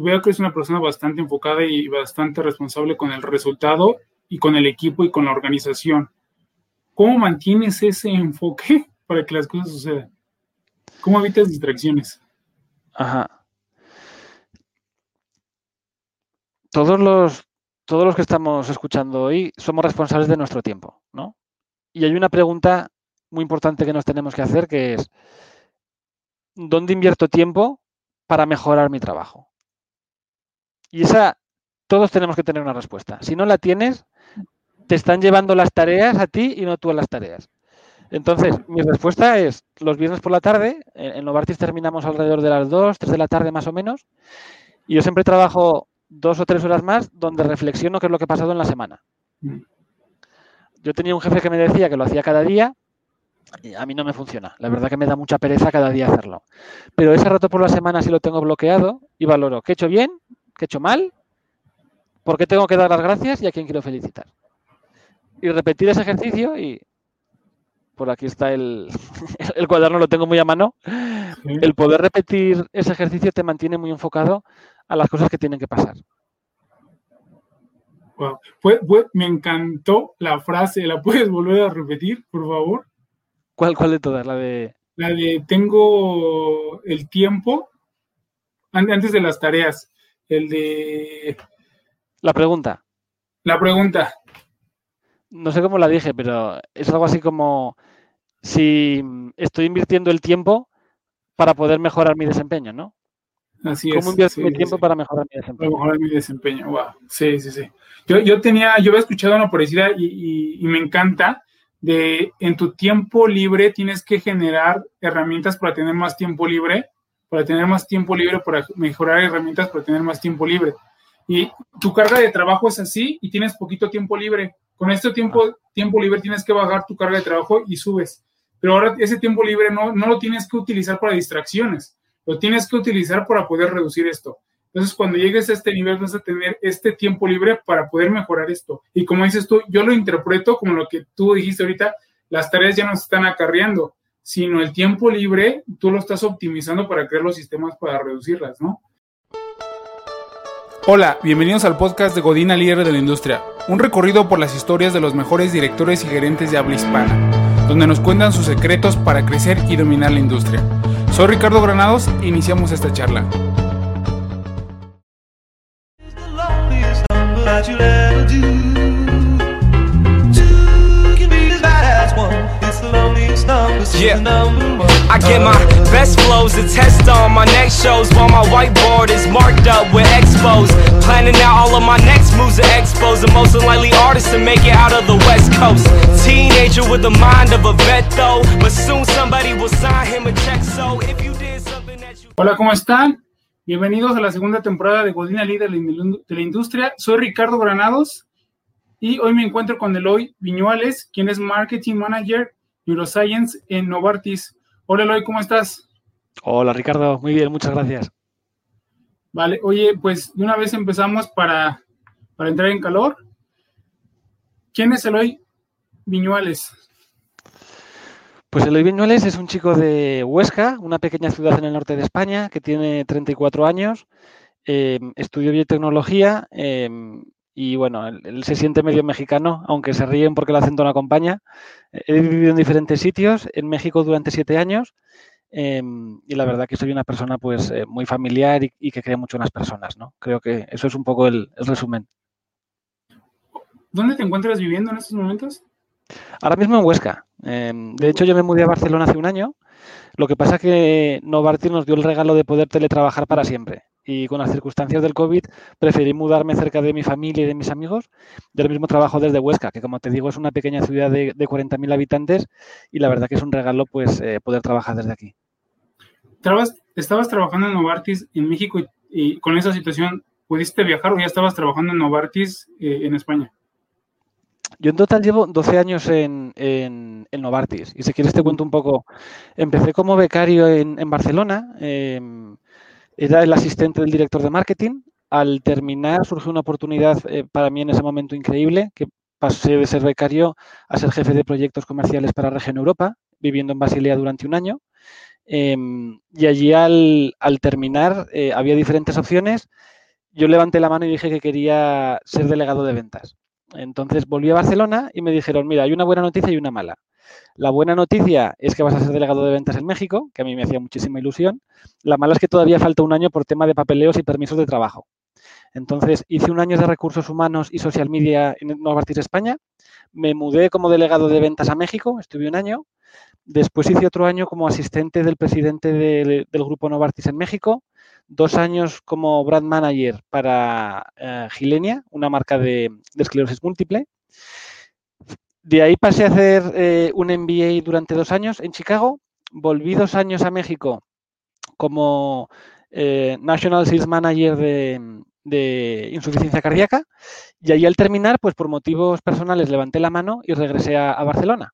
veo que es una persona bastante enfocada y bastante responsable con el resultado y con el equipo y con la organización. ¿Cómo mantienes ese enfoque para que las cosas sucedan? ¿Cómo evitas distracciones? Ajá. Todos los, todos los que estamos escuchando hoy somos responsables de nuestro tiempo, ¿no? Y hay una pregunta muy importante que nos tenemos que hacer que es, ¿dónde invierto tiempo para mejorar mi trabajo? Y esa, todos tenemos que tener una respuesta. Si no la tienes, te están llevando las tareas a ti y no tú a las tareas. Entonces, mi respuesta es, los viernes por la tarde, en Novartis terminamos alrededor de las 2, 3 de la tarde más o menos, y yo siempre trabajo dos o tres horas más donde reflexiono qué es lo que ha pasado en la semana. Yo tenía un jefe que me decía que lo hacía cada día, y a mí no me funciona. La verdad que me da mucha pereza cada día hacerlo. Pero ese rato por la semana sí lo tengo bloqueado y valoro qué he hecho bien, qué he hecho mal, por qué tengo que dar las gracias y a quién quiero felicitar. Y repetir ese ejercicio y por aquí está el, el cuaderno, lo tengo muy a mano. El poder repetir ese ejercicio te mantiene muy enfocado a las cosas que tienen que pasar. me encantó la frase, ¿la puedes volver a repetir, por favor? ¿Cuál, cuál de todas? La de... La de tengo el tiempo antes de las tareas. El de... La pregunta. La pregunta. No sé cómo la dije, pero es algo así como si estoy invirtiendo el tiempo para poder mejorar mi desempeño, ¿no? Así ¿Cómo invierto mi tiempo para mejorar mi desempeño? Para mejorar mi desempeño, wow. Sí, sí, sí. Yo, yo tenía, yo había escuchado una parecida y, y, me encanta de en tu tiempo libre tienes que generar herramientas para tener más tiempo libre, para tener más tiempo libre, para mejorar herramientas para tener más tiempo libre. Y tu carga de trabajo es así y tienes poquito tiempo libre. Con este tiempo, tiempo libre tienes que bajar tu carga de trabajo y subes. Pero ahora ese tiempo libre no, no lo tienes que utilizar para distracciones, lo tienes que utilizar para poder reducir esto. Entonces, cuando llegues a este nivel, vas a tener este tiempo libre para poder mejorar esto. Y como dices tú, yo lo interpreto como lo que tú dijiste ahorita, las tareas ya no se están acarreando, sino el tiempo libre tú lo estás optimizando para crear los sistemas para reducirlas, ¿no? Hola, bienvenidos al podcast de Godina Líder de la Industria, un recorrido por las historias de los mejores directores y gerentes de habla hispana, donde nos cuentan sus secretos para crecer y dominar la industria. Soy Ricardo Granados e iniciamos esta charla. Yeah. I get my best flows to test on my next shows while my whiteboard is marked up with expos. Planning out all of my next moves to expos. The most unlikely artist to make it out of the West Coast. Teenager with the mind of a vet though, but soon somebody will sign him a check. So if you did something that you. Hola, ¿cómo están? Bienvenidos a la segunda temporada de Godina Líder de la Industria. Soy Ricardo Granados y hoy me encuentro con Eloy Viñuales, quien es Marketing Manager Neuroscience en Novartis. Hola Eloy, ¿cómo estás? Hola Ricardo, muy bien, muchas gracias. Vale, oye, pues de una vez empezamos para, para entrar en calor. ¿Quién es Eloy Viñuales? Pues Eloy Viñuales es un chico de Huesca, una pequeña ciudad en el norte de España, que tiene 34 años. Eh, estudió biotecnología eh, y bueno, él, se siente medio mexicano, aunque se ríen porque el acento no acompaña. He vivido en diferentes sitios, en México durante siete años, em, y la verdad que soy una persona pues eh, muy familiar y, que cree mucho en las personas, ¿no? Creo que eso es un poco el, resumen. ¿Dónde te encuentras viviendo en estos momentos? Ahora mismo en Huesca. Em, de hecho, yo me mudé a Barcelona hace un año. Lo que pasa es que Novartis nos dio el regalo de poder teletrabajar para siempre y con las circunstancias del COVID preferí mudarme cerca de mi familia y de mis amigos del mismo trabajo desde Huesca, que como te digo es una pequeña ciudad de, de 40.000 habitantes y la verdad que es un regalo pues eh, poder trabajar desde aquí. ¿Estabas trabajando en Novartis en México y, con esa situación pudiste viajar o ya estabas trabajando en Novartis eh, en España? Yo en total llevo 12 años en, en, Novartis y si quieres te cuento un poco. Empecé como becario en, en Barcelona. Eh, era el asistente del director de marketing. Al terminar surgió una oportunidad eh, para mí en ese momento increíble, que pasé de ser becario a ser jefe de proyectos comerciales para Región Europa, viviendo en Basilea durante un año. Em, y allí al, terminar eh, había diferentes opciones. Yo levanté la mano y dije que quería ser delegado de ventas. Entonces volví a Barcelona y me dijeron, mira, hay una buena noticia y una mala. La buena noticia es que vas a ser delegado de ventas en México, que a mí me hacía muchísima ilusión. La mala es que todavía falta un año por tema de papeleos y permisos de trabajo. Entonces hice un año de recursos humanos y social media en Novartis España. Me mudé como delegado de ventas a México, estuve un año. Después hice otro año como asistente del presidente del grupo Novartis en México. Dos años como brand manager para eh, Gilenia, una marca de, esclerosis múltiple. De ahí pasé a hacer eh, un MBA durante dos años en Chicago. Volví dos años a México como eh, National Sales Manager de, insuficiencia cardíaca y ahí al terminar, pues por motivos personales levanté la mano y regresé a, Barcelona.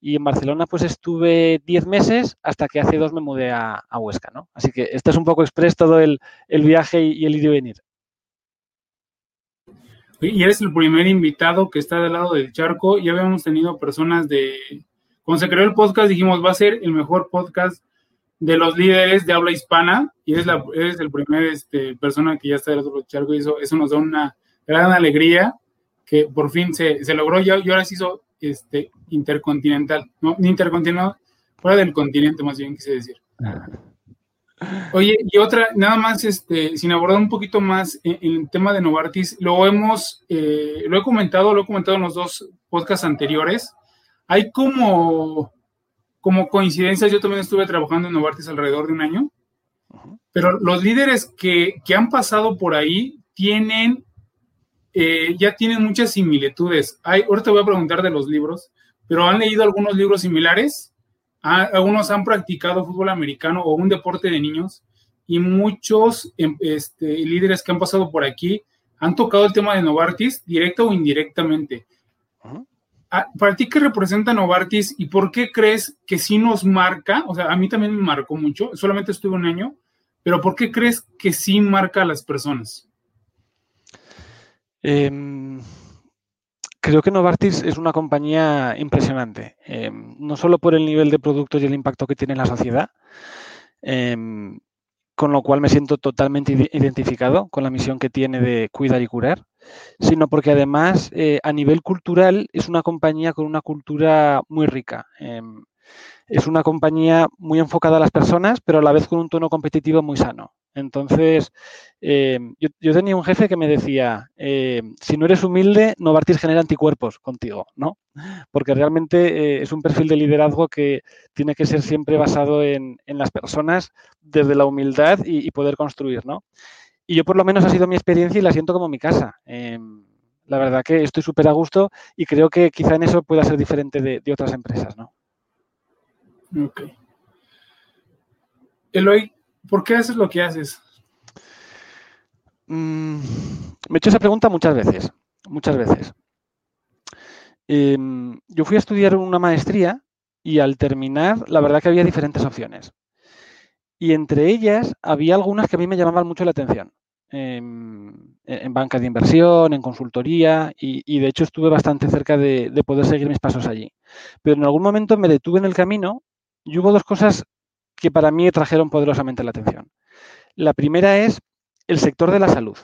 Y en Barcelona pues estuve 10 meses hasta que hace dos me mudé a, Huesca, ¿no? Así que este es un poco express todo el, viaje y, el ir y venir. Y eres el primer invitado que está del lado del charco. Ya habíamos tenido personas de... Cuando se creó el podcast dijimos va a ser el mejor podcast de los líderes de habla hispana y eres, la, eres el primer este, persona que ya está del otro charco y eso, eso nos da una gran alegría que por fin se, se logró y, ahora se hizo este, intercontinental, ¿no? Intercontinental, fuera del continente más bien quise decir. Oye, y otra, nada más, este, sin abordar un poquito más en, el tema de Novartis, lo hemos, eh, lo he comentado, lo he comentado en los dos podcasts anteriores. Hay como como coincidencia, yo también estuve trabajando en Novartis alrededor de un año, pero los líderes que, han pasado por ahí tienen, eh, ya tienen muchas similitudes. Hay, ahorita voy a preguntar de los libros, pero han leído algunos libros similares, algunos han practicado fútbol americano o un deporte de niños, y muchos em, este, líderes que han pasado por aquí han tocado el tema de Novartis, directa o indirectamente. Ah, ¿Para ti qué representa Novartis y por qué crees que sí nos marca? O sea, a mí también me marcó mucho, solamente estuve un año, pero ¿por qué crees que sí marca a las personas? Em, creo que Novartis es una compañía impresionante, em, no solo por el nivel de productos y el impacto que tiene en la sociedad, em, con lo cual me siento totalmente identificado con la misión que tiene de cuidar y curar, sino porque además eh, a nivel cultural es una compañía con una cultura muy rica. Es una compañía muy enfocada a las personas, pero a la vez con un tono competitivo muy sano. Entonces, em, yo, tenía un jefe que me decía, em, si no eres humilde, Novartis genera anticuerpos contigo, ¿no? Porque realmente eh, es un perfil de liderazgo que tiene que ser siempre basado en, las personas desde la humildad y, poder construir, ¿no? Y yo por lo menos ha sido mi experiencia y la siento como mi casa. Em, la verdad que estoy súper a gusto y creo que quizá en eso pueda ser diferente de, de otras empresas, ¿no? Ok. Eloy, ¿por qué haces lo que haces? Mm, me he hecho esa pregunta muchas veces, muchas veces. Em, yo fui a estudiar una maestría y al terminar, la verdad que había diferentes opciones. Y entre ellas había algunas que a mí me llamaban mucho la atención. Em, en, banca de inversión, en consultoría, y, de hecho estuve bastante cerca de, poder seguir mis pasos allí. Pero en algún momento me detuve en el camino y hubo dos cosas que para mí trajeron poderosamente la atención. La primera es el sector de la salud,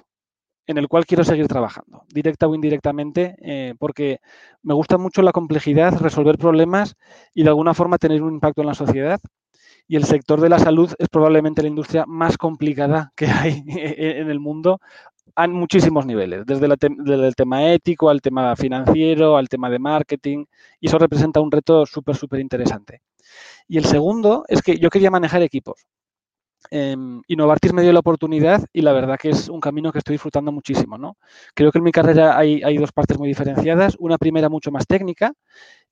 en el cual quiero seguir trabajando, directa o indirectamente, eh, porque me gusta mucho la complejidad, resolver problemas y de alguna forma tener un impacto en la sociedad. Y el sector de la salud es probablemente la industria más complicada que hay en el mundo a muchísimos niveles, desde, desde, el tema ético al tema financiero, al tema de marketing, y eso representa un reto súper, súper interesante. Y el segundo es que yo quería manejar equipos. Eh, y Novartis me dio la oportunidad y la verdad que es un camino que estoy disfrutando muchísimo. ¿no? Creo que en mi carrera hay, dos partes muy diferenciadas. Una primera mucho más técnica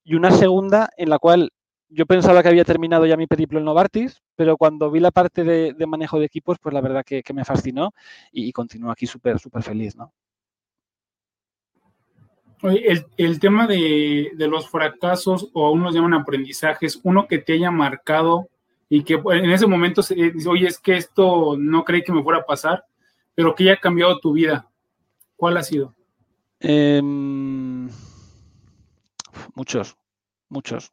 y una segunda en la cual yo pensaba que había terminado ya mi periplo en Novartis, pero cuando vi la parte de, manejo de equipos, pues la verdad que, me fascinó y, continúo aquí súper, súper feliz, ¿no? El, el tema de, los fracasos o aún los llaman aprendizajes, uno que te haya marcado y que en ese momento dice, oye, es que esto no creí que me fuera a pasar, pero que haya cambiado tu vida. ¿Cuál ha sido? Em, muchos, muchos.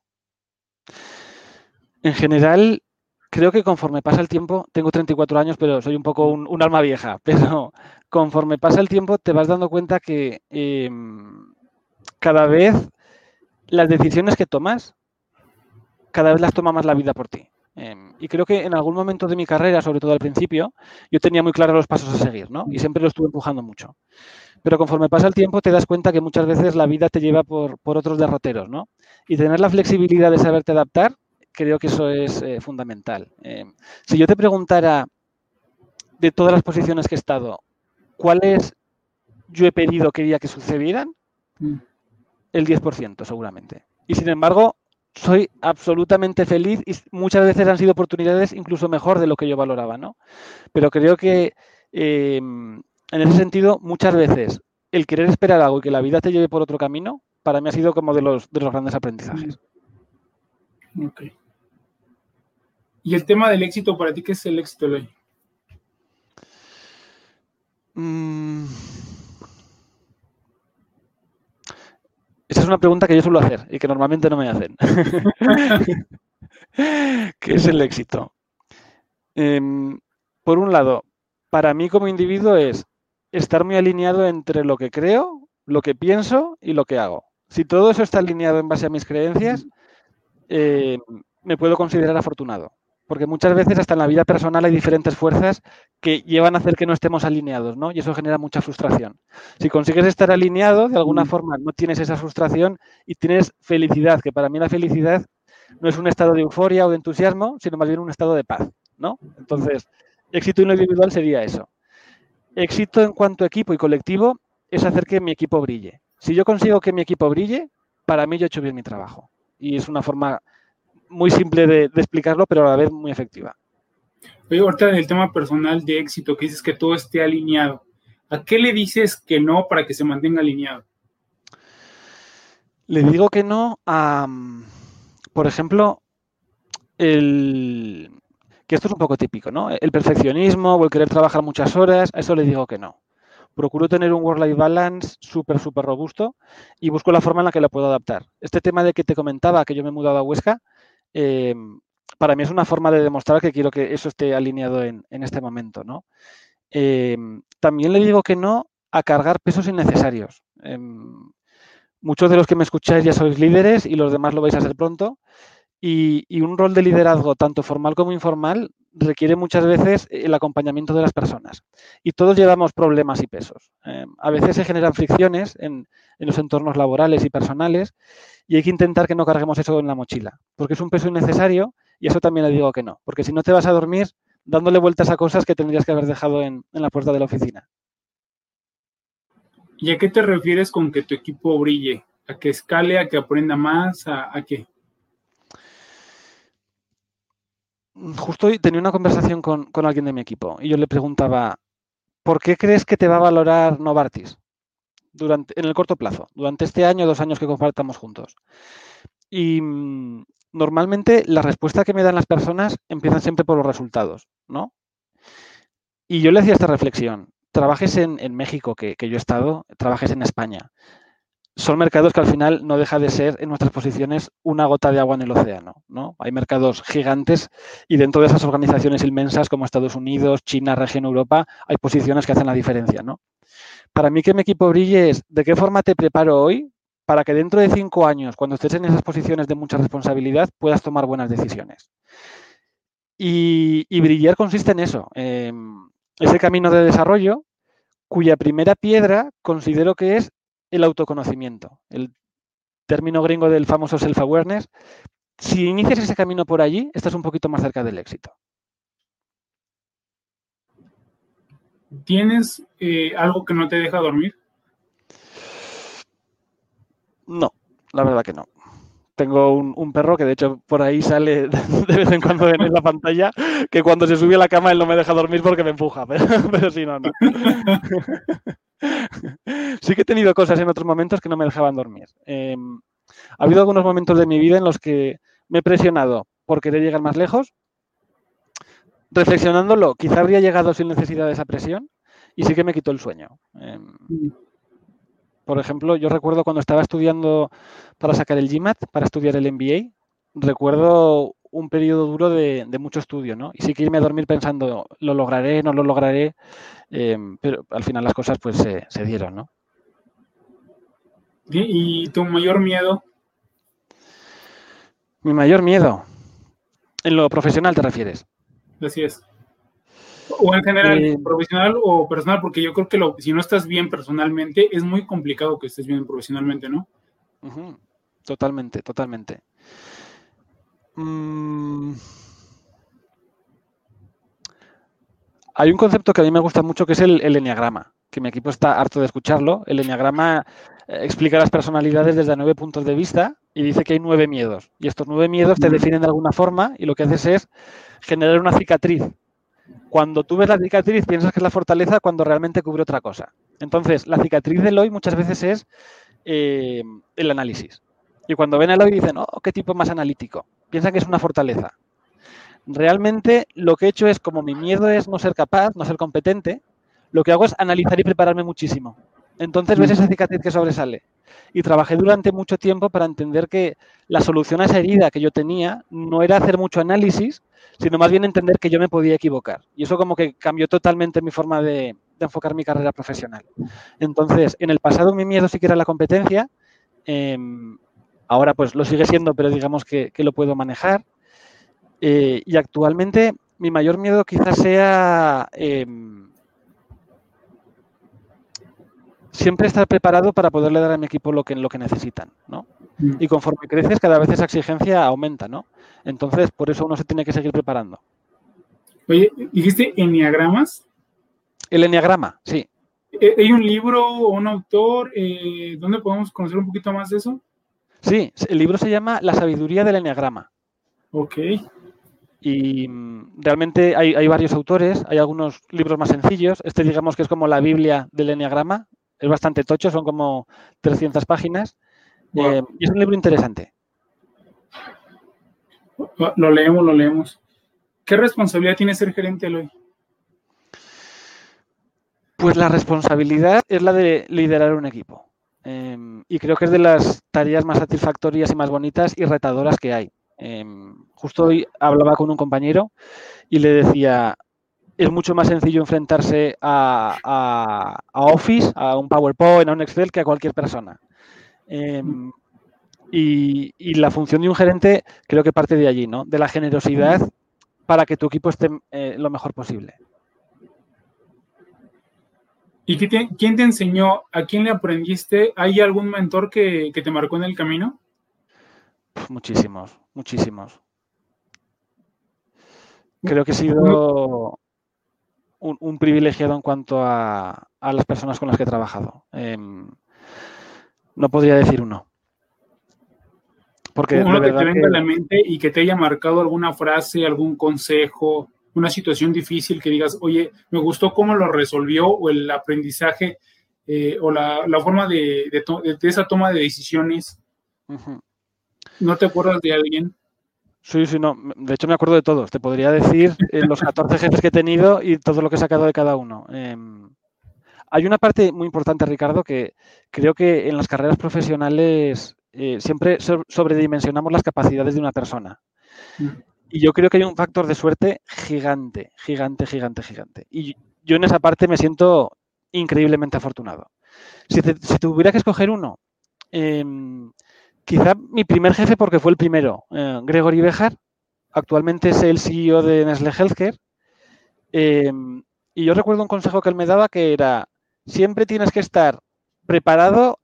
En general, creo que conforme pasa el tiempo, tengo 34 años, pero soy un poco un, alma vieja, pero conforme pasa el tiempo te vas dando cuenta que em, cada vez las decisiones que tomas, cada vez las toma más la vida por ti. Em, y creo que en algún momento de mi carrera, sobre todo al principio, yo tenía muy claros los pasos a seguir, ¿no? Y siempre lo estuve empujando mucho. Pero conforme pasa el tiempo te das cuenta que muchas veces la vida te lleva por, otros derroteros, ¿no? Y tener la flexibilidad de saberte adaptar, creo que eso es eh, fundamental. Em, si yo te preguntara de todas las posiciones que he estado, ¿cuáles yo he pedido quería que sucedieran? Mm. El 10% seguramente. Y sin embargo, soy absolutamente feliz y muchas veces han sido oportunidades incluso mejor de lo que yo valoraba, ¿no? Pero creo que em, en ese sentido, muchas veces el querer esperar algo y que la vida te lleve por otro camino, para mí ha sido como de los, de los grandes aprendizajes. Ok. ¿Y el tema del éxito para ti qué es el éxito, Eloy? Mm. Esa es una pregunta que yo suelo hacer y que normalmente no me hacen. ¿Qué es el éxito? Em, por un lado, para mí como individuo es estar muy alineado entre lo que creo, lo que pienso y lo que hago. Si todo eso está alineado en base a mis creencias, eh, me puedo considerar afortunado. Porque muchas veces hasta en la vida personal hay diferentes fuerzas que llevan a hacer que no estemos alineados, ¿no? Y eso genera mucha frustración. Si consigues estar alineado, de alguna forma no tienes esa frustración y tienes felicidad, que para mí la felicidad no es un estado de euforia o de entusiasmo, sino más bien un estado de paz, ¿no? Entonces, éxito individual sería eso. Éxito en cuanto a equipo y colectivo es hacer que mi equipo brille. Si yo consigo que mi equipo brille, para mí yo he hecho bien mi trabajo. Y es una forma muy simple de, explicarlo, pero a la vez muy efectiva. Oye, ahorita el tema personal de éxito, que dices que todo esté alineado. ¿A qué le dices que no para que se mantenga alineado? Le digo que no a, por ejemplo, el, que esto es un poco típico, ¿no? El perfeccionismo o el querer trabajar muchas horas, a eso le digo que no. Procuro tener un work-life balance súper, súper robusto y busco la forma en la que lo puedo adaptar. Este tema de que te comentaba que yo me he mudado a Huesca, em, para mí es una forma de demostrar que quiero que eso esté alineado en, este momento, ¿no? Em, también le digo que no a cargar pesos innecesarios. Em, muchos de los que me escucháis ya sois líderes y los demás lo vais a ser pronto. Y, un rol de liderazgo, tanto formal como informal, requiere muchas veces el acompañamiento de las personas. Y todos llevamos problemas y pesos. Eh, a veces se generan fricciones en, los entornos laborales y personales y hay que intentar que no carguemos eso en la mochila, porque es un peso innecesario y eso también le digo que no, porque si no te vas a dormir dándole vueltas a cosas que tendrías que haber dejado en, la puerta de la oficina. ¿Y a qué te refieres con que tu equipo brille? ¿A que escale, a que aprenda más? ¿A, a qué? Justo hoy tenía una conversación con, alguien de mi equipo y yo le preguntaba, ¿por qué crees que te va a valorar Novartis durante, en el corto plazo, durante este año dos años que compartamos juntos? Y mm, normalmente la respuesta que me dan las personas empiezan siempre por los resultados, ¿no? Y yo le hacía esta reflexión. Trabajes en, México, que, que, yo he estado, trabajes en España son mercados que al final no deja de ser en nuestras posiciones una gota de agua en el océano. ¿no? Hay mercados gigantes y dentro de esas organizaciones inmensas como Estados Unidos, China, región Europa, hay posiciones que hacen la diferencia. ¿no? Para mí que mi equipo brille es de qué forma te preparo hoy para que dentro de cinco años, cuando estés en esas posiciones de mucha responsabilidad, puedas tomar buenas decisiones. Y, brillar consiste en eso, ese camino de desarrollo cuya primera piedra considero que es el autoconocimiento, el término gringo del famoso self-awareness. Si inicias ese camino por allí, estás un poquito más cerca del éxito. ¿Tienes eh, algo que no te deja dormir? No, la verdad que no. Tengo un, perro que de hecho por ahí sale de vez en cuando en la pantalla, que cuando se sube a la cama él no me deja dormir porque me empuja, pero, sí, no, no. sí que he tenido cosas en otros momentos que no me dejaban dormir. Em, ha habido algunos momentos de mi vida en los que me he presionado por querer llegar más lejos. Reflexionándolo, quizá habría llegado sin necesidad de esa presión y sí que me quitó el sueño. Em, por ejemplo, yo recuerdo cuando estaba estudiando para sacar el GMAT, para estudiar el MBA, recuerdo un periodo duro de, mucho estudio, ¿no? Y sí que irme a dormir pensando, lo lograré, no lo lograré, em, pero al final las cosas pues se, dieron, ¿no? ¿Y tu mayor miedo? Mi mayor miedo. En lo profesional te refieres. Así es. O en general, eh, profesional o personal, porque yo creo que lo, si no estás bien personalmente, es muy complicado que estés bien profesionalmente, ¿no? Totalmente, totalmente. Mm. Hay un concepto que a mí me gusta mucho que es el, el enneagrama, que mi equipo está harto de escucharlo. El enneagrama eh, explica las personalidades desde nueve puntos de vista y dice que hay nueve miedos. Y estos nueve miedos te definen de alguna forma y lo que haces es generar una cicatriz. Cuando tú ves la cicatriz piensas que es la fortaleza cuando realmente cubre otra cosa. Entonces, la cicatriz del hoy muchas veces es eh, el análisis. Y cuando ven el hoy dicen, oh, qué tipo más analítico. Piensan que es una fortaleza. Realmente lo que he hecho es, como mi miedo es no ser capaz, no ser competente, lo que hago es analizar y prepararme muchísimo. Entonces ves esa cicatriz que sobresale. Y trabajé durante mucho tiempo para entender que la solución a esa herida que yo tenía no era hacer mucho análisis, sino más bien entender que yo me podía equivocar. Y eso como que cambió totalmente mi forma de, enfocar mi carrera profesional. Entonces, en el pasado mi miedo sí que era la competencia, em, ahora pues lo sigue siendo, pero digamos que, lo puedo manejar. Eh, y actualmente mi mayor miedo quizás sea em, siempre estar preparado para poderle dar a mi equipo lo que, lo que necesitan, ¿no? Mm. Y conforme creces, cada vez esa exigencia aumenta, ¿no? Entonces, por eso uno se tiene que seguir preparando. Oye, ¿dijiste enneagramas? El enneagrama, sí. Eh, ¿Hay un libro o un autor? Eh, ¿Dónde podemos conocer un poquito más de eso? Sí, el libro se llama La sabiduría del enneagrama. Ok. Y mm, realmente hay, hay, varios autores, hay algunos libros más sencillos. Este digamos que es como la Biblia del enneagrama, es bastante tocho, son como 300 páginas. Eh, y es un libro interesante. Lo leemos, lo leemos. ¿Qué responsabilidad tiene ser gerente, Eloy? Pues la responsabilidad es la de liderar un equipo. Em, y creo que es de las tareas más satisfactorias y más bonitas y retadoras que hay. Em, justo hoy hablaba con un compañero y le decía, es mucho más sencillo enfrentarse a, Office, a un PowerPoint, a un Excel que a cualquier persona. Em, y, la función de un gerente creo que parte de allí, ¿no? De la generosidad para que tu equipo esté eh, lo mejor posible. ¿Y quién te enseñó? ¿A quién le aprendiste? ¿Hay algún mentor que, te marcó en el camino? Muchísimos, muchísimos. Creo que he sido un, privilegiado en cuanto a, las personas con las que he trabajado. Em, no podría decir uno. Porque uno que te venga a la mente y que te haya marcado alguna frase, algún consejo, una situación difícil que digas, oye, me gustó cómo lo resolvió o el aprendizaje eh, o la, forma de, esa toma de decisiones. ¿No te acuerdas de alguien? Sí, sí, no. De hecho, me acuerdo de todos. Te podría decir eh, los 14 jefes que he tenido y todo lo que he sacado de cada uno. Em, hay una parte muy importante, Ricardo, que creo que en las carreras profesionales eh, siempre sobredimensionamos las capacidades de una persona. Mm. Y yo creo que hay un factor de suerte gigante, gigante, gigante, gigante. Y yo en esa parte me siento increíblemente afortunado. Si, tuviera que escoger uno, em, Quizá mi primer jefe, porque fue el primero, eh, Gregory Bejar, actualmente es el CEO de Nestlé Healthcare. Eh, y yo recuerdo un consejo que él me daba que era, siempre tienes que estar preparado,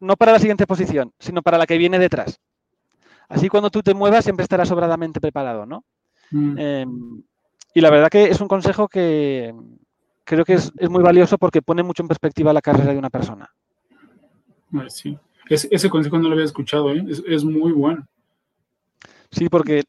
no para la siguiente posición, sino para la que viene detrás. Así cuando tú te muevas siempre estarás sobradamente preparado, ¿no? Mm. Eh, y la verdad que es un consejo que creo que es, es, muy valioso porque pone mucho en perspectiva la carrera de una persona. Sí ese consejo no lo había escuchado, ¿eh? es, muy bueno. Sí, porque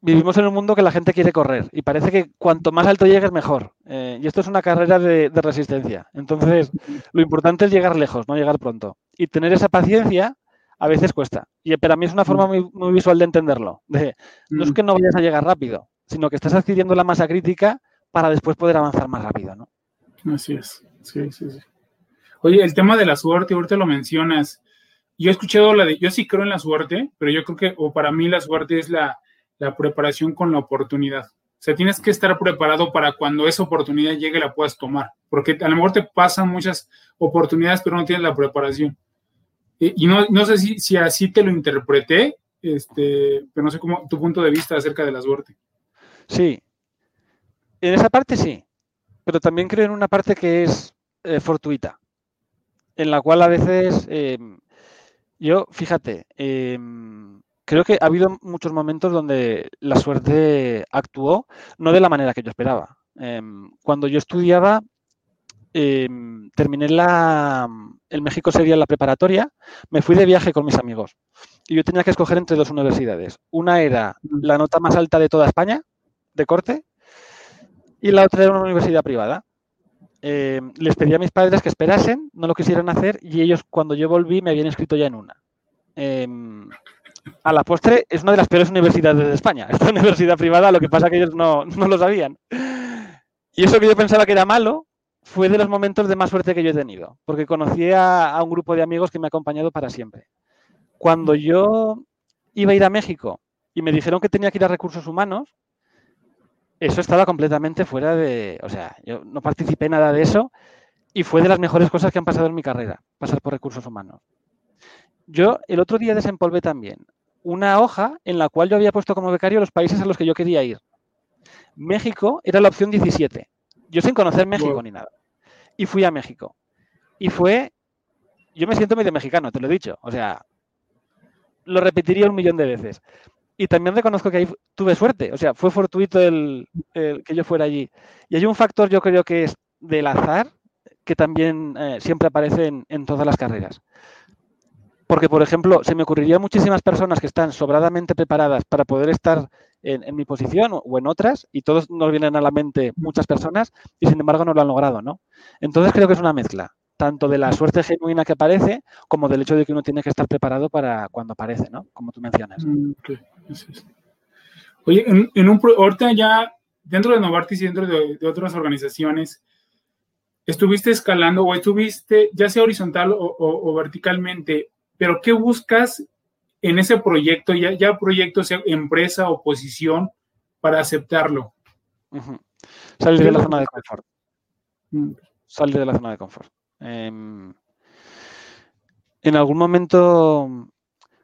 vivimos en un mundo que la gente quiere correr y parece que cuanto más alto llegues mejor. Eh, y esto es una carrera de, resistencia. Entonces, lo importante es llegar lejos, no llegar pronto. Y tener esa paciencia a veces cuesta. Y para mí es una forma muy, muy visual de entenderlo. De, no es mm. que no vayas a llegar rápido, sino que estás adquiriendo la masa crítica para después poder avanzar más rápido, ¿no? Así es. Sí, sí, sí. Oye, el tema de la suerte, ahorita lo mencionas. Yo he escuchado la de, yo sí creo en la suerte, pero yo creo que, o para mí la suerte es la, la preparación con la oportunidad. O sea, tienes que estar preparado para cuando esa oportunidad llegue la puedas tomar, porque a lo mejor te pasan muchas oportunidades, pero no tienes la preparación. Y, no, no, sé si, si, así te lo interpreté, este, pero no sé cómo tu punto de vista acerca de la suerte. Sí, en esa parte sí, pero también creo en una parte que es eh, fortuita, en la cual a veces eh, yo, fíjate, eh, creo que ha habido muchos momentos donde la suerte actuó no de la manera que yo esperaba. Em, cuando yo estudiaba, em, terminé la, el México sería la preparatoria, me fui de viaje con mis amigos y yo tenía que escoger entre dos universidades. Una era la nota más alta de toda España, de corte, y la otra era una universidad privada. Em, les pedí a mis padres que esperasen, no lo quisieran hacer y ellos cuando yo volví me habían inscrito ya en una a la postre es una de las peores universidades de España. Esta universidad privada, lo que pasa que ellos no, lo sabían. Y eso que yo pensaba que era malo fue de los momentos de más suerte que yo he tenido, porque conocí a, un grupo de amigos que me ha acompañado para siempre. Cuando yo iba a ir a México y me dijeron que tenía que ir a recursos humanos, eso estaba completamente fuera de, o sea, yo no participé en nada de eso y fue de las mejores cosas que han pasado en mi carrera, pasar por recursos humanos. Yo el otro día desempolvé también una hoja en la cual yo había puesto como becario los países a los que yo quería ir. México era la opción 17. Yo sin conocer México ni nada. Y fui a México. Y fue, yo me siento medio mexicano, te lo he dicho. O sea, lo repetiría un millón de veces. Y también reconozco que ahí tuve suerte. O sea, fue fortuito el, que yo fuera allí. Y hay un factor, yo creo que es del azar, que también eh, siempre aparece en todas las carreras. Porque, por ejemplo, se me ocurriría muchísimas personas que están sobradamente preparadas para poder estar en, mi posición o en otras, y todos nos vienen a la mente muchas personas, y sin embargo no lo han logrado, ¿no? Entonces creo que es una mezcla, tanto de la suerte genuina que aparece, como del hecho de que uno tiene que estar preparado para cuando aparece, ¿no? Como tú mencionas. Mm, Oye, en, un ahorita ya dentro de Novartis y dentro de, otras organizaciones, estuviste escalando o estuviste, ya sea horizontal o verticalmente, pero ¿qué buscas en ese proyecto, ya, ya proyecto sea empresa o posición, para aceptarlo? Salir de la zona de confort. Salir de la zona de confort. Em, en algún momento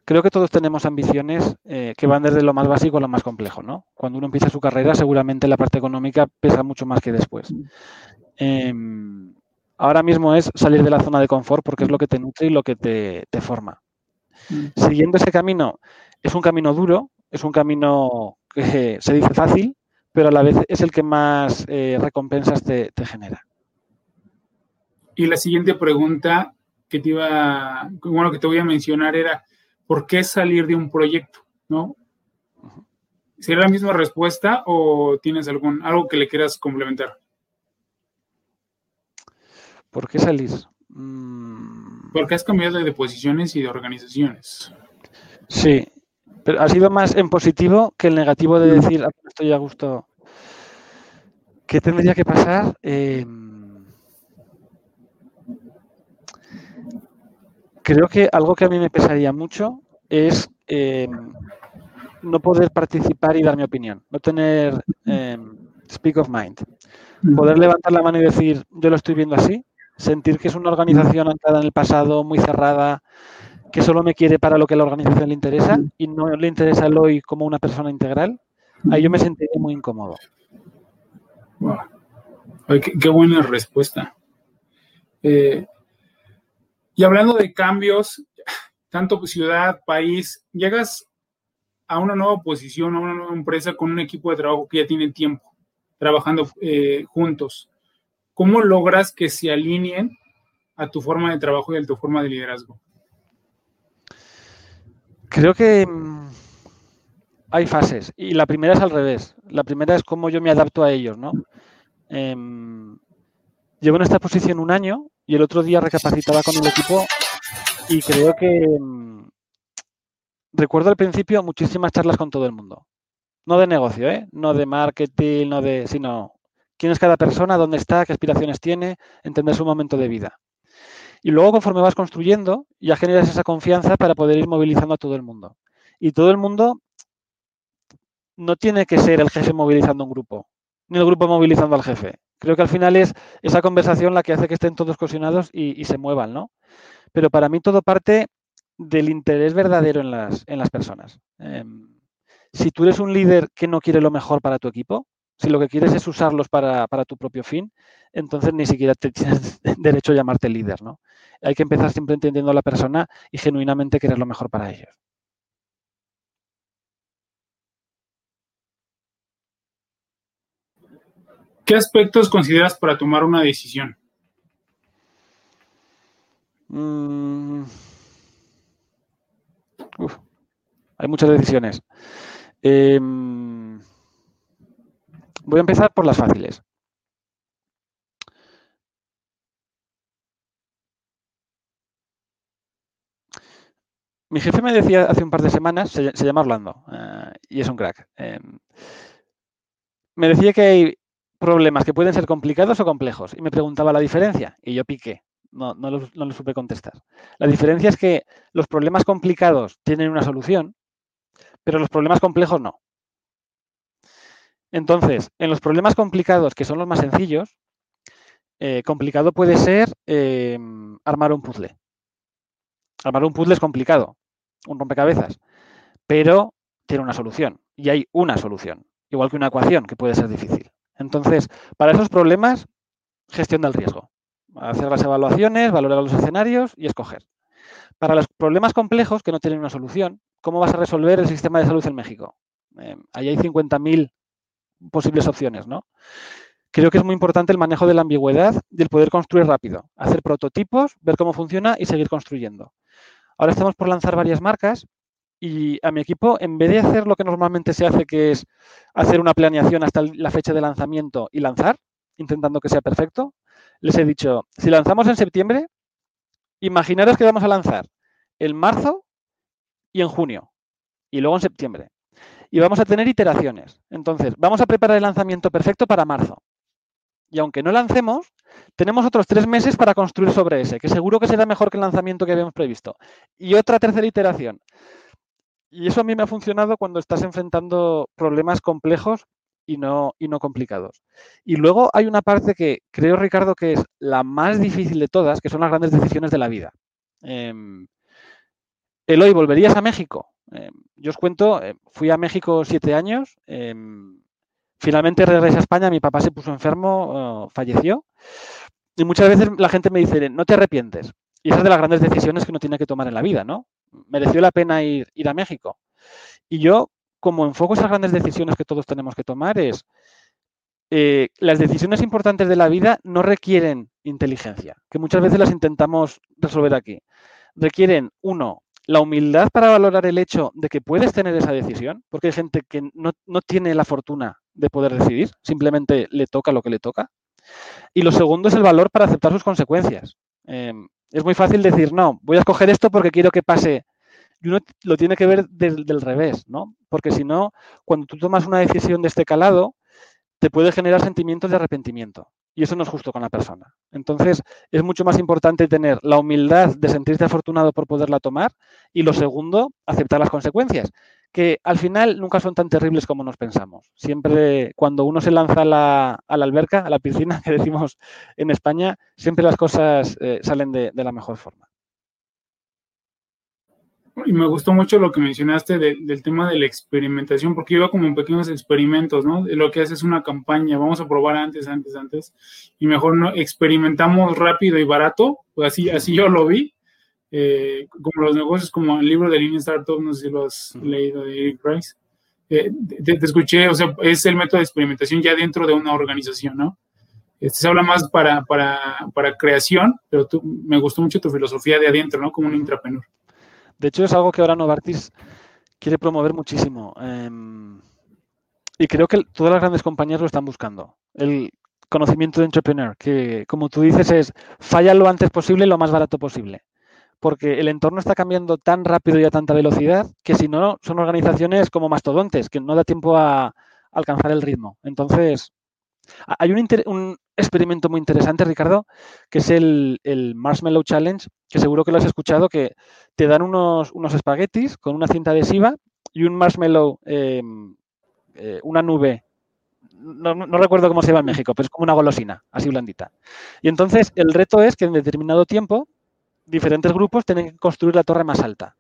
creo que todos tenemos ambiciones eh, que van desde lo más básico a lo más complejo, ¿no? Cuando uno empieza su carrera, seguramente la parte económica pesa mucho más que después. Mm. Em, ahora mismo es salir de la zona de confort porque es lo que te nutre y lo que te, forma. Mm. Siguiendo ese camino, es un camino duro, es un camino que se dice fácil, pero a la vez es el que más eh, recompensas te, genera. Y la siguiente pregunta que te iba, bueno, que te voy a mencionar era, ¿por qué salir de un proyecto? ¿No? ¿Sería la misma respuesta o tienes algún, algo que le quieras complementar? ¿Por qué salir? Mm. Porque has cambiado de posiciones y de organizaciones. Sí, pero ha sido más en positivo que el negativo de decir, ah, estoy a gusto. ¿Qué tendría que pasar? Em, creo que algo que a mí me pesaría mucho es em, no poder participar y dar mi opinión, no tener em, speak of mind. Poder levantar la mano y decir, yo lo estoy viendo así, sentir que es una organización anclada en el pasado, muy cerrada, que solo me quiere para lo que a la organización le interesa y no le interesa el hoy como una persona integral, ahí yo me sentiría muy incómodo. qué, buena respuesta. Eh, y hablando de cambios, tanto ciudad, país, llegas a una nueva posición, a una nueva empresa con un equipo de trabajo que ya tiene tiempo trabajando eh, juntos. ¿Cómo logras que se alineen a tu forma de trabajo y a tu forma de liderazgo? Creo que mm, hay fases y la primera es al revés. La primera es cómo yo me adapto a ellos, ¿no? Em, llevo en esta posición un año y el otro día recapacitaba con el equipo y creo que mm, recuerdo al principio muchísimas charlas con todo el mundo. No de negocio, ¿eh? No de marketing, no de, sino quién es cada persona, dónde está, qué aspiraciones tiene, entender su momento de vida. Y luego, conforme vas construyendo, ya generas esa confianza para poder ir movilizando a todo el mundo. Y todo el mundo no tiene que ser el jefe movilizando un grupo, ni el grupo movilizando al jefe. Creo que al final es esa conversación la que hace que estén todos cohesionados y, se muevan, ¿no? Pero para mí todo parte del interés verdadero en las, en las personas. Em, si tú eres un líder que no quiere lo mejor para tu equipo, si lo que quieres es usarlos para, tu propio fin, entonces ni siquiera te tienes derecho a llamarte líder, ¿no? Hay que empezar siempre entendiendo a la persona y genuinamente querer lo mejor para ellos. ¿Qué aspectos consideras para tomar una decisión? Mm. hay muchas decisiones. Em, voy a empezar por las fáciles. Mi jefe me decía hace un par de semanas, se, llama Orlando, eh, y es un crack. Em, me decía que hay problemas que pueden ser complicados o complejos, y me preguntaba la diferencia, y yo piqué, no, no, no lo supe contestar. La diferencia es que los problemas complicados tienen una solución, pero los problemas complejos no. Entonces, en los problemas complicados, que son los más sencillos, eh, complicado puede ser em, armar un puzzle. Armar un puzzle es complicado, un rompecabezas, pero tiene una solución y hay una solución, igual que una ecuación que puede ser difícil. Entonces, para esos problemas, gestión del riesgo. Hacer las evaluaciones, valorar los escenarios y escoger. Para los problemas complejos que no tienen una solución, ¿cómo vas a resolver el sistema de salud en México? Em, ahí hay 50.000 posibles opciones, ¿no? Creo que es muy importante el manejo de la ambigüedad y el poder construir rápido, hacer prototipos, ver cómo funciona y seguir construyendo. Ahora estamos por lanzar varias marcas y a mi equipo, en vez de hacer lo que normalmente se hace, que es hacer una planeación hasta la fecha de lanzamiento y lanzar, intentando que sea perfecto, les he dicho, si lanzamos en septiembre, imaginaros que vamos a lanzar en marzo y en junio, y luego en septiembre y vamos a tener iteraciones. Entonces, vamos a preparar el lanzamiento perfecto para marzo. Y aunque no lancemos, tenemos otros tres meses para construir sobre ese, que seguro que será mejor que el lanzamiento que habíamos previsto. Y otra tercera iteración. Y eso a mí me ha funcionado cuando estás enfrentando problemas complejos y no, y no complicados. Y luego hay una parte que creo, Ricardo, que es la más difícil de todas, que son las grandes decisiones de la vida. Eh, Eloy, ¿volverías a México? Eh, yo os cuento, eh, fui a México siete años, em, finalmente regresé a España, mi papá se puso enfermo, oh, falleció, y muchas veces la gente me dice, no te arrepientes. Y esa es de las grandes decisiones que uno tiene que tomar en la vida, ¿no? Mereció la pena ir, ir a México. Y yo, como enfoco esas grandes decisiones que todos tenemos que tomar, es eh, las decisiones importantes de la vida no requieren inteligencia, que muchas veces las intentamos resolver aquí. Requieren, uno, la humildad para valorar el hecho de que puedes tener esa decisión, porque hay gente que no, tiene la fortuna de poder decidir, simplemente le toca lo que le toca. Y lo segundo es el valor para aceptar sus consecuencias. Em, es muy fácil decir, no, voy a escoger esto porque quiero que pase. Y uno lo tiene que ver del, del revés, ¿no? Porque si no, cuando tú tomas una decisión de este calado, te puede generar sentimientos de arrepentimiento. Y eso no es justo con la persona. Entonces, es mucho más importante tener la humildad de sentirte afortunado por poderla tomar y lo segundo, aceptar las consecuencias, que al final nunca son tan terribles como nos pensamos. Siempre cuando uno se lanza a la, alberca, a la piscina, que decimos en España, siempre las cosas eh, salen de la mejor forma y me gustó mucho lo que mencionaste del tema de la experimentación, porque iba como en pequeños experimentos, ¿no? Lo que hace es una campaña, vamos a probar antes, antes, antes, y mejor no experimentamos rápido y barato, pues así, así yo lo vi, eh, como los negocios, como el libro de Lean Startup, no sé si lo has leído de Eric Price. Eh, te, escuché, o sea, es el método de experimentación ya dentro de una organización, ¿no? Este, se habla más para, para, para creación, pero tú, me gustó mucho tu filosofía de adentro, ¿no? Como un intrapreneur. De hecho, es algo que ahora Novartis quiere promover muchísimo. Em, y creo que todas las grandes compañías lo están buscando. El conocimiento de entrepreneur, que como tú dices es falla lo antes posible, lo más barato posible. Porque el entorno está cambiando tan rápido y a tanta velocidad que si no, son organizaciones como mastodontes, que no da tiempo a alcanzar el ritmo. Entonces, hay un, experimento muy interesante, Ricardo, que es el, Marshmallow Challenge, que seguro que lo has escuchado, que te dan unos, espaguetis con una cinta adhesiva y un marshmallow em, eh, una nube. No, no, recuerdo cómo se llama en México, pero es como una golosina, así blandita. Y entonces el reto es que en determinado tiempo diferentes grupos tienen que construir la torre más alta.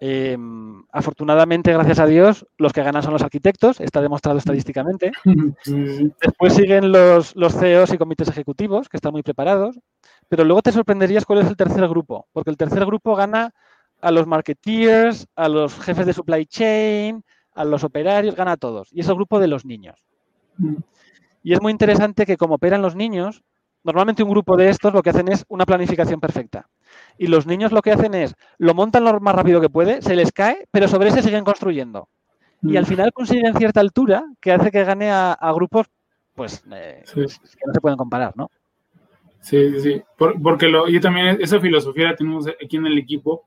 Em, afortunadamente, gracias a Dios, los que ganan son los arquitectos, está demostrado estadísticamente. Después siguen los, los CEOs y comités ejecutivos, que están muy preparados. Pero luego te sorprenderías cuál es el tercer grupo, porque el tercer grupo gana a los marketeers, a los jefes de supply chain, a los operarios, gana a todos. Y es el grupo de los niños. Mm. Y es muy interesante que como operan los niños, normalmente un grupo de estos lo que hacen es una planificación perfecta. Y los niños lo que hacen es, lo montan lo más rápido que puede, se les cae, pero sobre ese siguen construyendo. Y al mm. final consiguen cierta altura que hace que gane a, grupos pues eh, que no se pueden comparar, ¿no? Sí, sí, sí. porque lo, yo también, esa filosofía la tenemos aquí en el equipo.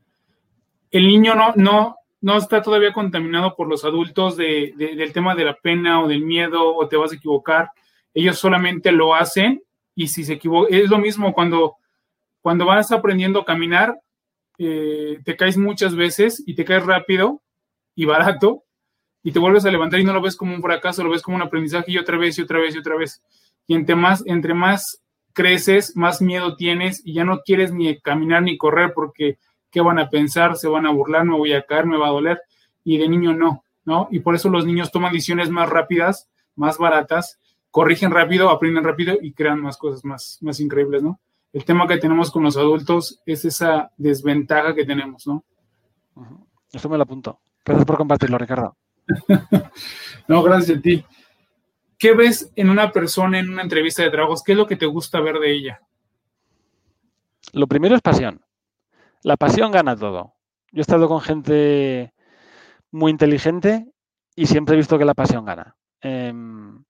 El niño no, no, no está todavía contaminado por los adultos de, del tema de la pena o del miedo o te vas a equivocar. Ellos solamente lo hacen y si se equivoca, es lo mismo cuando, cuando vas aprendiendo a caminar, eh, te caes muchas veces y te caes rápido y barato y te vuelves a levantar y no lo ves como un fracaso, lo ves como un aprendizaje y otra vez y otra vez y otra vez. Y entre más, entre más creces, más miedo tienes y ya no quieres ni caminar ni correr porque qué van a pensar, se van a burlar, me voy a caer, me va a doler. Y de niño no, ¿no? Y por eso los niños toman decisiones más rápidas, más baratas corrigen rápido, aprenden rápido y crean más cosas más, más increíbles, ¿no? El tema que tenemos con los adultos es esa desventaja que tenemos, ¿no? Eso me lo apunto. Gracias por compartirlo, Ricardo. no, gracias a ti. ¿Qué ves en una persona en una entrevista de trabajos? ¿Qué es lo que te gusta ver de ella? Lo primero es pasión. La pasión gana todo. Yo he estado con gente muy inteligente y siempre he visto que la pasión gana. Em,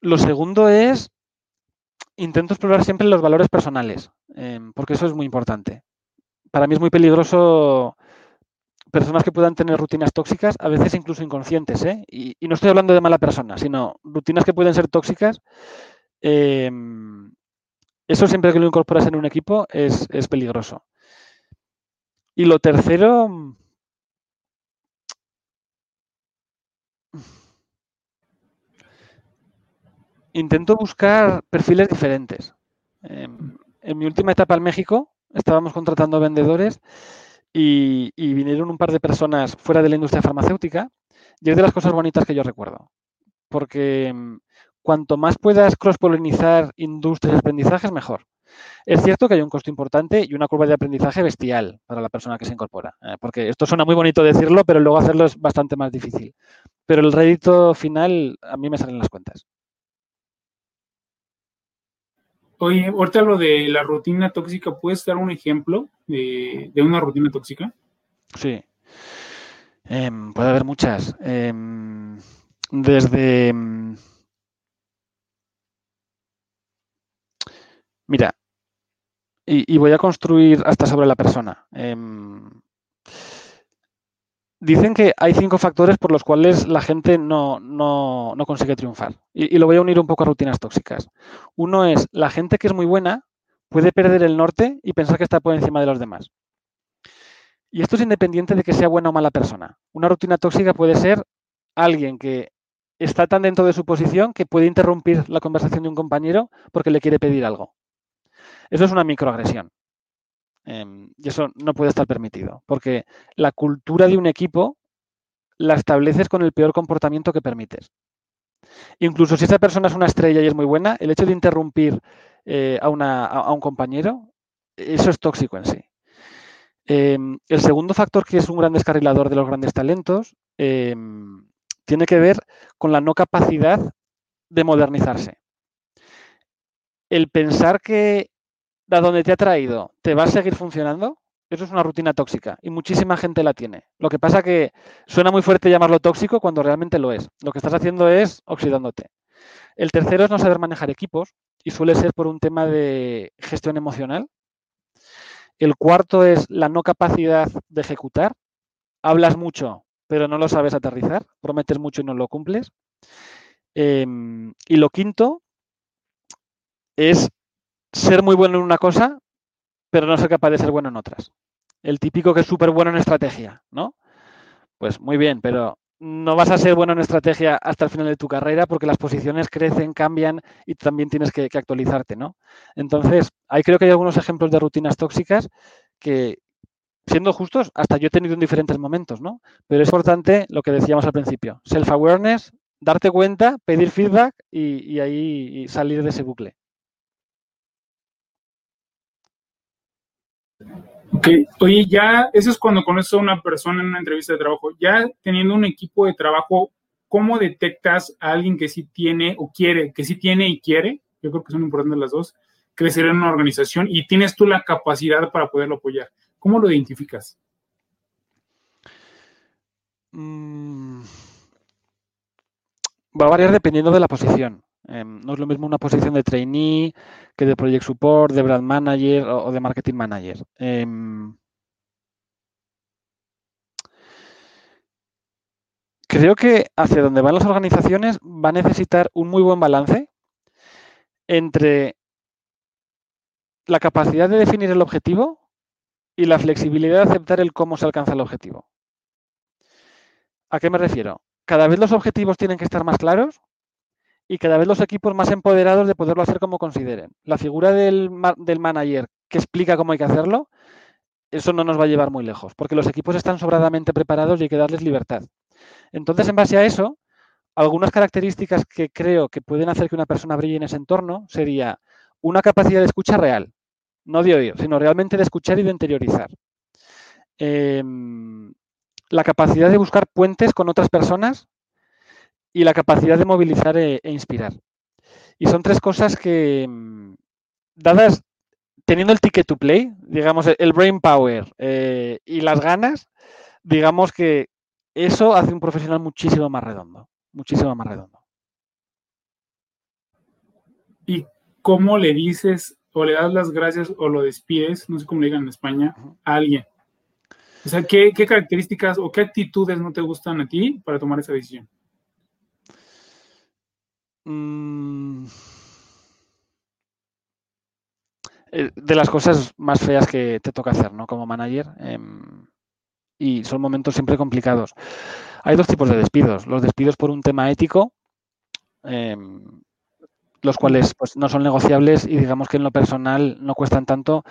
lo segundo es, intento explorar siempre los valores personales, em, porque eso es muy importante. Para mí es muy peligroso personas que puedan tener rutinas tóxicas, a veces incluso inconscientes, ¿eh? y, no estoy hablando de mala persona, sino rutinas que pueden ser tóxicas. Em, eso siempre que lo incorporas en un equipo es, es peligroso. Y lo tercero, intento buscar perfiles diferentes. Em, en mi última etapa en México estábamos contratando vendedores y, vinieron un par de personas fuera de la industria farmacéutica y es de las cosas bonitas que yo recuerdo. Porque em, cuanto más puedas cross-polinizar industrias y aprendizajes, mejor. Es cierto que hay un costo importante y una curva de aprendizaje bestial para la persona que se incorpora, eh, porque esto suena muy bonito decirlo, pero luego hacerlo es bastante más difícil. Pero el rédito final a mí me salen las cuentas. Oye, ahorita hablo de la rutina tóxica. ¿Puedes dar un ejemplo de, una rutina tóxica? Sí. Em, puede haber muchas. Em, desde. Em, mira, y, voy a construir hasta sobre la persona. Dicen que hay cinco factores por los cuales la gente no, consigue triunfar. Y, lo voy a unir un poco a rutinas tóxicas. Uno es, la gente que es muy buena puede perder el norte y pensar que está por encima de los demás. Y esto es independiente de que sea buena o mala persona. Una rutina tóxica puede ser alguien que está tan dentro de su posición que puede interrumpir la conversación de un compañero porque le quiere pedir algo. Eso es una microagresión. Em, y eso no puede estar permitido, porque la cultura de un equipo la estableces con el peor comportamiento que permites. Incluso si esa persona es una estrella y es muy buena, el hecho de interrumpir eh, a, un compañero, eso es tóxico en sí. Em, el segundo factor que es un gran descarrilador de los grandes talentos em, tiene que ver con la no capacidad de modernizarse. El pensar que donde te ha traído te va a seguir funcionando, eso es una rutina tóxica y muchísima gente la tiene. Lo que pasa que suena muy fuerte llamarlo tóxico cuando realmente lo es. Lo que estás haciendo es oxidándote. El tercero es no saber manejar equipos y suele ser por un tema de gestión emocional. El cuarto es la no capacidad de ejecutar. Hablas mucho, pero no lo sabes aterrizar. Prometes mucho y no lo cumples. Em, y lo quinto es ser muy bueno en una cosa, pero no ser capaz de ser bueno en otras. El típico que es súper bueno en estrategia, ¿no? Pues muy bien, pero no vas a ser bueno en estrategia hasta el final de tu carrera porque las posiciones crecen, cambian y también tienes que, actualizarte, ¿no? Entonces, ahí creo que hay algunos ejemplos de rutinas tóxicas que, siendo justos, hasta yo he tenido en diferentes momentos, ¿no? Pero es importante lo que decíamos al principio, self-awareness, darte cuenta, pedir feedback y, y ahí salir de ese bucle. Ok, oye, ya eso es cuando conoces a una persona en una entrevista de trabajo. Ya teniendo un equipo de trabajo, ¿cómo detectas a alguien que sí tiene o quiere, que sí tiene y quiere? Yo creo que son importantes las dos, crecer en una organización y tienes tú la capacidad para poderlo apoyar. ¿Cómo lo identificas? Mm. Va a variar dependiendo de la posición. Em, no es lo mismo una posición de trainee que de project support, de brand manager o, de marketing manager. Em, creo que hacia donde van las organizaciones va a necesitar un muy buen balance entre la capacidad de definir el objetivo y la flexibilidad de aceptar el cómo se alcanza el objetivo. ¿A qué me refiero? Cada vez los objetivos tienen que estar más claros y cada vez los equipos más empoderados de poderlo hacer como consideren. La figura del, del, manager que explica cómo hay que hacerlo, eso no nos va a llevar muy lejos, porque los equipos están sobradamente preparados y hay que darles libertad. Entonces, en base a eso, algunas características que creo que pueden hacer que una persona brille en ese entorno sería una capacidad de escucha real, no de oír, sino realmente de escuchar y de interiorizar. Em, la capacidad de buscar puentes con otras personas y la capacidad de movilizar e, e, inspirar. Y son tres cosas que, mm, dadas, teniendo el ticket to play, digamos, el brain power eh, y las ganas, digamos que eso hace un profesional muchísimo más redondo, muchísimo más redondo. ¿Y cómo le dices o le das las gracias o lo despides, no sé cómo le digan en España, a alguien? O sea, ¿qué, ¿qué, características o qué actitudes no te gustan a ti para tomar esa decisión? Mm. Eh, de las cosas más feas que te toca hacer, ¿no? Como manager. Em, y son momentos siempre complicados. Hay dos tipos de despidos. Los despidos por un tema ético, em, los cuales pues, no son negociables y digamos que en lo personal no cuestan tanto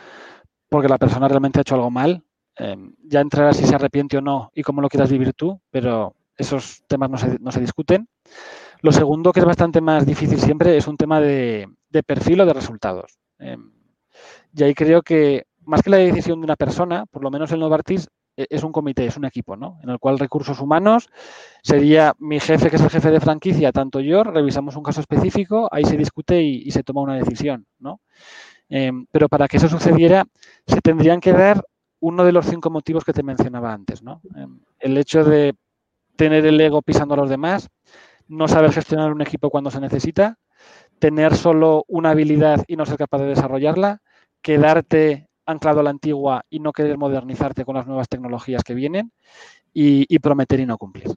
porque la persona realmente ha hecho algo mal. Em, ya entrará si se arrepiente o no y cómo lo quieras vivir tú, pero esos temas no se, no se discuten. Lo segundo, que es bastante más difícil siempre, es un tema de, perfil o de resultados. Em, y ahí creo que, más que la decisión de una persona, por lo menos en Novartis, e, es un comité, es un equipo, ¿no? En el cual recursos humanos sería mi jefe, que es el jefe de franquicia, tanto yo, revisamos un caso específico, ahí se discute y, se toma una decisión, ¿no? Em, pero para que eso sucediera, se tendrían que dar uno de los cinco motivos que te mencionaba antes, ¿no? Em, el hecho de tener el ego pisando a los demás, no saber gestionar un equipo cuando se necesita, tener solo una habilidad y no ser capaz de desarrollarla, quedarte anclado a la antigua y no querer modernizarte con las nuevas tecnologías que vienen y, prometer y no cumplir.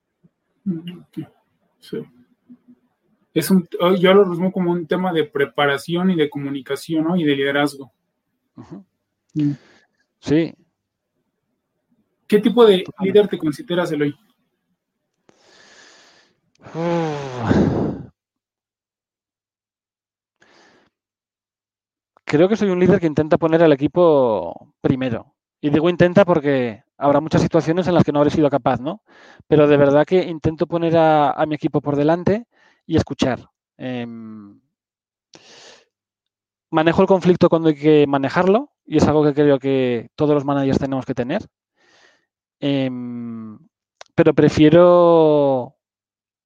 Sí. Es un, yo lo resumo como un tema de preparación y de comunicación y de liderazgo. Mm. Sí. ¿Qué tipo de líder te consideras, Eloy? Creo que soy un líder que intenta poner al equipo primero. Y digo intenta porque habrá muchas situaciones en las que no habré sido capaz, ¿no? Pero de verdad que intento poner a, mi equipo por delante y escuchar. Em, manejo el conflicto cuando hay que manejarlo y es algo que creo que todos los managers tenemos que tener. Em, pero prefiero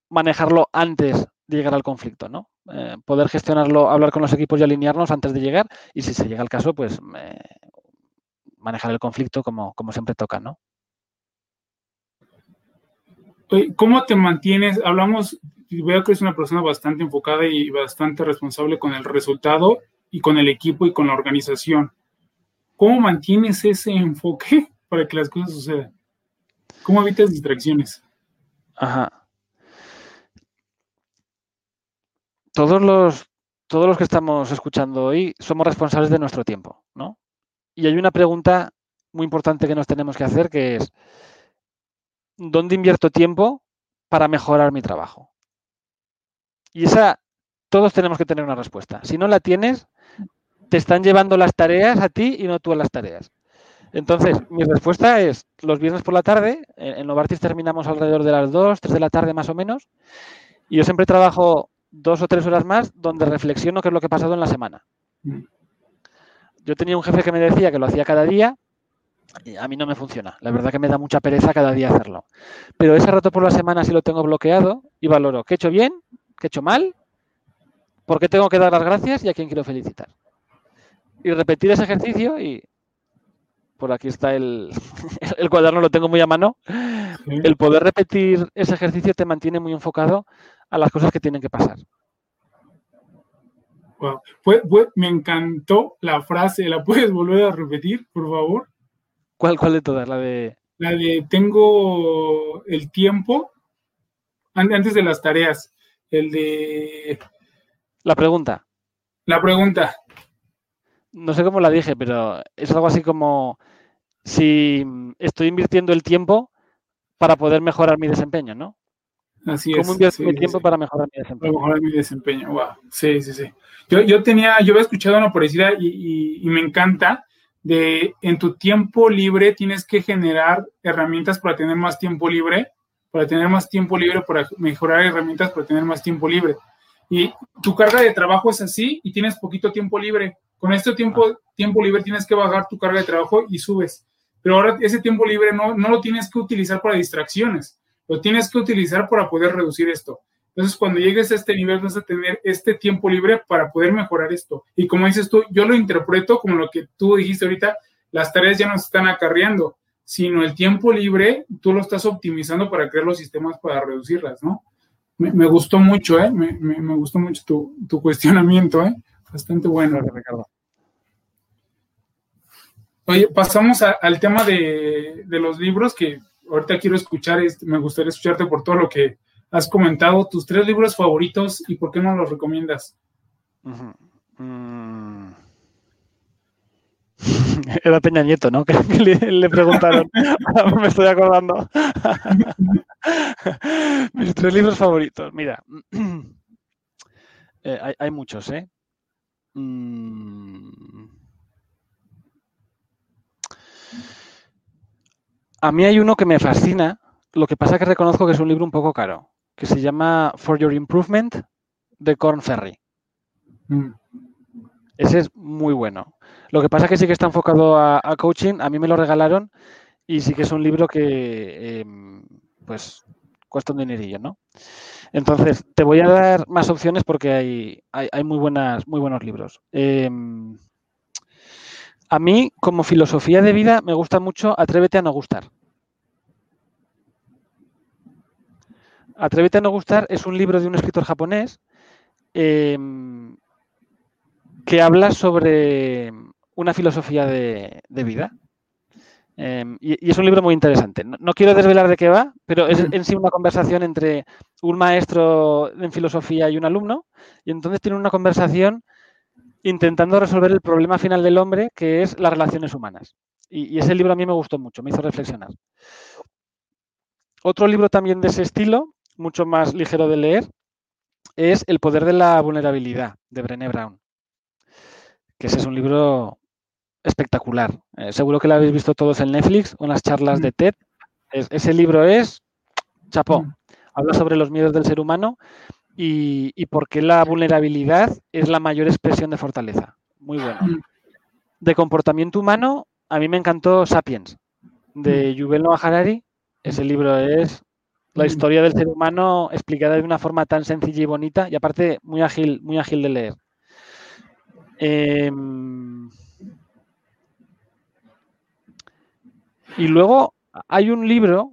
manejarlo antes de llegar al conflicto, ¿no? Eh, poder gestionarlo, hablar con los equipos y alinearnos antes de llegar y si se llega al caso, pues manejar el conflicto como, como siempre toca, ¿no? ¿Cómo te mantienes? Hablamos, veo que es una persona bastante enfocada y bastante responsable con el resultado y con el equipo y con la organización. ¿Cómo mantienes ese enfoque para que las cosas sucedan? ¿Cómo evitas distracciones? Ajá. Todos los, que estamos escuchando hoy somos responsables de nuestro tiempo, ¿no? Y hay una pregunta muy importante que nos tenemos que hacer que es, ¿dónde invierto tiempo para mejorar mi trabajo? Y esa, todos tenemos que tener una respuesta. Si no la tienes, te están llevando las tareas a ti y no tú a las tareas. Entonces, mi respuesta es, los viernes por la tarde, en Novartis terminamos alrededor de las 2, 3 de la tarde más o menos, y yo siempre trabajo dos o tres horas más donde reflexiono qué es lo que ha pasado en la semana. Yo tenía un jefe que me decía que lo hacía cada día, y a mí no me funciona. La verdad que me da mucha pereza cada día hacerlo. Pero ese rato por la semana sí lo tengo bloqueado y valoro qué he hecho bien, qué he hecho mal, por qué tengo que dar las gracias y a quién quiero felicitar. Y repetir ese ejercicio y por aquí está el, el cuaderno, lo tengo muy a mano. El poder repetir ese ejercicio te mantiene muy enfocado a las cosas que tienen que pasar. me encantó la frase, ¿la puedes volver a repetir, por favor? ¿Cuál, cuál de todas? La de... La de tengo el tiempo antes de las tareas. El de... La pregunta. La pregunta. No sé cómo la dije, pero es algo así como si estoy invirtiendo el tiempo para poder mejorar mi desempeño, ¿no? Así ¿Cómo invierto mi tiempo para mejorar mi desempeño? Para mejorar mi desempeño, wow. Sí, sí, sí. Yo, yo tenía, yo había escuchado una parecida y, y, me encanta de en tu tiempo libre tienes que generar herramientas para tener más tiempo libre, para tener más tiempo libre, para mejorar herramientas para tener más tiempo libre. Y tu carga de trabajo es así y tienes poquito tiempo libre. Con este tiempo, ah. tiempo libre tienes que bajar tu carga de trabajo y subes. Pero ahora ese tiempo libre no, no lo tienes que utilizar para distracciones lo tienes que utilizar para poder reducir esto. Entonces, cuando llegues a este nivel, vas a tener este tiempo libre para poder mejorar esto. Y como dices tú, yo lo interpreto como lo que tú dijiste ahorita, las tareas ya no se están acarreando, sino el tiempo libre tú lo estás optimizando para crear los sistemas para reducirlas, ¿no? Me, gustó mucho, ¿eh? Me, gustó mucho tu, cuestionamiento, ¿eh? Bastante bueno. Ricardo. Oye, pasamos al tema de, de los libros que ahorita quiero escuchar, este, me gustaría escucharte por todo lo que has comentado, tus tres libros favoritos y por qué no los recomiendas. Mm. Era Peña Nieto, ¿no? Que le, preguntaron. Me estoy acordando. Mis tres libros favoritos. Mira, eh, hay, muchos, ¿eh? Mm. A mí hay uno que me fascina, lo que pasa es que reconozco que es un libro un poco caro, que se llama For Your Improvement de Corn Ferry. Mm. Ese es muy bueno. Lo que pasa es que sí que está enfocado a, coaching, a mí me lo regalaron y sí que es un libro que em, pues cuesta un dinerillo, ¿no? Entonces, te voy a dar más opciones porque hay, hay, muy, buenas, muy buenos libros. Em, a mí, como filosofía de vida, me gusta mucho Atrévete a no gustar. Atrévete a no gustar es un libro de un escritor japonés em, que habla sobre una filosofía de, vida. Em, y, es un libro muy interesante. No, quiero desvelar de qué va, pero es en sí una conversación entre un maestro en filosofía y un alumno. Y entonces tiene una conversación intentando resolver el problema final del hombre, que es las relaciones humanas. Y, ese libro a mí me gustó mucho, me hizo reflexionar. Otro libro también de ese estilo, mucho más ligero de leer, es El poder de la vulnerabilidad, de Brené Brown. Que ese es un libro espectacular. Eh, seguro que lo habéis visto todos en Netflix o en las charlas de TED. ese libro es chapó. Mm. Habla sobre los miedos del ser humano y, y por qué la vulnerabilidad es la mayor expresión de fortaleza. Muy bueno. De comportamiento humano, a mí me encantó Sapiens, de. Yuval Noah Harari. Ese libro es la historia del ser humano explicada de una forma tan sencilla y bonita y aparte muy ágil, muy ágil de leer. Em, y luego hay un libro,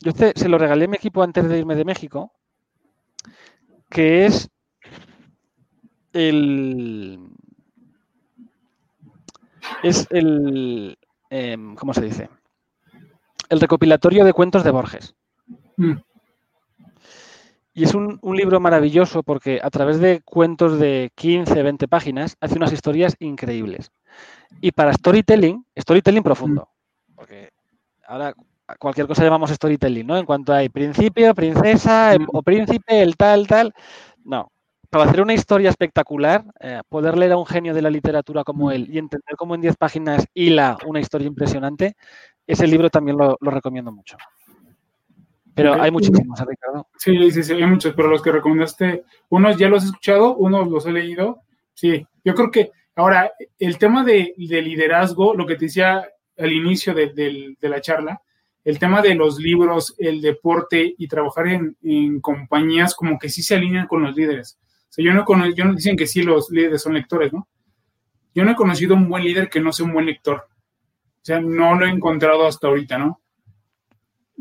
yo se lo regalé a mi equipo antes de irme de México, que es el. Es el. Em, ¿Cómo se dice? El recopilatorio de cuentos de Borges. Mm. Y es un, libro maravilloso porque a través de cuentos de 15, 20 páginas hace unas historias increíbles. Y para storytelling, storytelling profundo. Mm. Porque ahora cualquier cosa llamamos storytelling, ¿no? En cuanto hay principio, princesa em, o príncipe, el tal, tal. No. Para hacer una historia espectacular, eh, poder leer a un genio de la literatura como él y entender cómo en 10 páginas hila una historia impresionante, ese libro también lo, recomiendo mucho. Pero hay muchísimos, ¿eh, Ricardo. Sí, sí, sí, hay muchos, pero los que recomendaste, unos ya los he escuchado, unos los he leído. Sí, yo creo que ahora el tema de, liderazgo, lo que te decía al inicio de la charla, el tema de los libros, el deporte y trabajar en, compañías como que sí se alinean con los líderes. O sea, yo no conozco, yo dicen que sí los líderes son lectores, ¿no? Yo no he conocido un buen líder que no sea un buen lector. O sea, no lo he encontrado hasta ahorita, ¿no?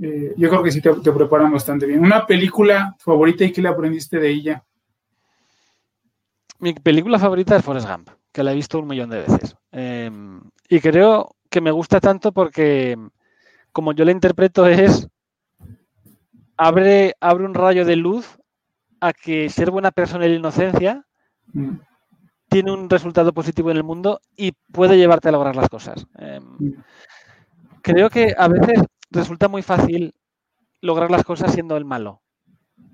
Eh, yo creo que sí te, preparan bastante bien. ¿Una película favorita y qué le aprendiste de ella? Mi película favorita es Forrest Gump, que la he visto un millón de veces. Em, y creo que me gusta tanto porque como yo la interpreto, es abre, abre un rayo de luz a que ser buena persona y la inocencia mm. tiene un resultado positivo en el mundo y puede llevarte a lograr las cosas. Em, mm. creo que a veces resulta muy fácil lograr las cosas siendo el malo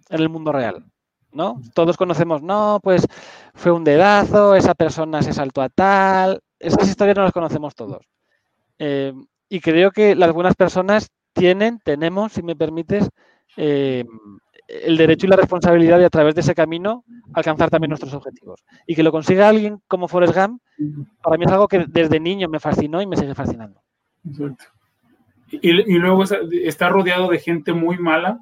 en el mundo real. ¿No? Todos conocemos, no, pues fue un dedazo, esa persona se saltó a tal. Esas historias no las conocemos todos. Em, y creo que las buenas personas tienen, tenemos, si me permites, eh, el derecho y la responsabilidad de a través de ese camino alcanzar también nuestros objetivos. Y que lo consiga alguien como Forrest Gump, para mí es algo que desde niño me fascinó y me sigue fascinando. Exacto. Y, luego está rodeado de gente muy mala.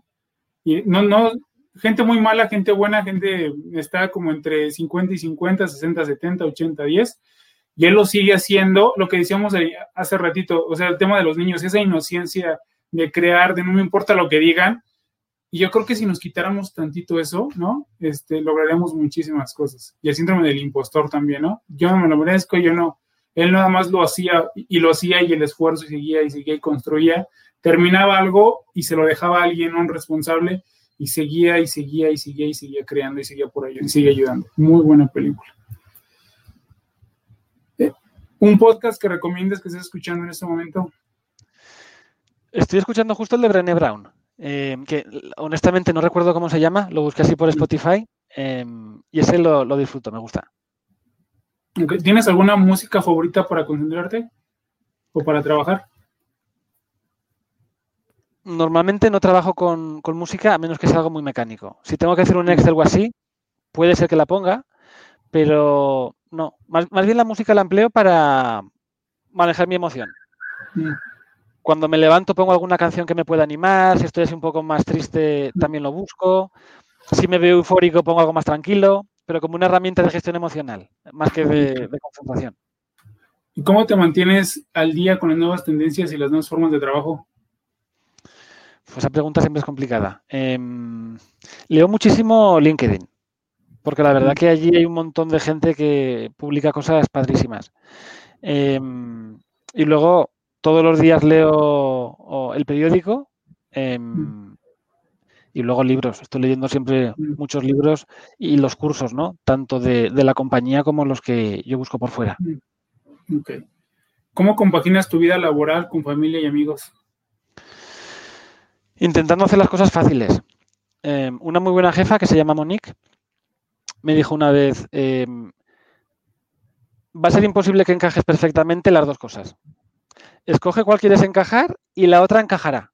Y no, no, gente muy mala, gente buena, gente está como entre 50 y 50, 60, 70, 80, 10 y él lo sigue haciendo, lo que decíamos hace ratito, o sea, el tema de los niños, esa inocencia de crear, de no me importa lo que digan, y yo creo que si nos quitáramos tantito eso, ¿no? Este, lograríamos muchísimas cosas. Y el síndrome del impostor también, ¿no? Yo no me lo merezco, yo no. Él nada más lo hacía y lo hacía y el esfuerzo y seguía y seguía y construía. Terminaba algo y se lo dejaba a alguien, un responsable, y seguía y seguía y seguía y seguía creando y seguía por ello y sigue ayudando. Muy buena película. ¿Un podcast que recomiendes que estés escuchando en este momento? Estoy escuchando justo el de Brené Brown, eh, que honestamente no recuerdo cómo se llama, lo busqué así por Spotify eh, y ese lo, disfruto, me gusta. ¿Tienes alguna música favorita para concentrarte o para trabajar? Normalmente no trabajo con, con, música a menos que sea algo muy mecánico. Si tengo que hacer un Excel o así, puede ser que la ponga, pero no, más, bien la música la empleo para manejar mi emoción. Mm. Cuando me levanto pongo alguna canción que me pueda animar, si estoy así un poco más triste también lo busco, si me veo eufórico pongo algo más tranquilo, pero como una herramienta de gestión emocional, más que de, concentración. ¿Y cómo te mantienes al día con las nuevas tendencias y las nuevas formas de trabajo? Pues esa pregunta siempre es complicada. Em, leo muchísimo LinkedIn porque la verdad que allí hay un montón de gente que publica cosas padrísimas. Em, y luego todos los días leo el periódico em, y luego libros. Estoy leyendo siempre muchos libros y los cursos, ¿no? Tanto de, la compañía como los que yo busco por fuera. ¿Cómo compaginas tu vida laboral con familia y amigos? Intentando hacer las cosas fáciles. Em, una muy buena jefa que se llama Monique me dijo una vez, em, va a ser imposible que encajes perfectamente las dos cosas. Escoge cuál quieres encajar y la otra encajará.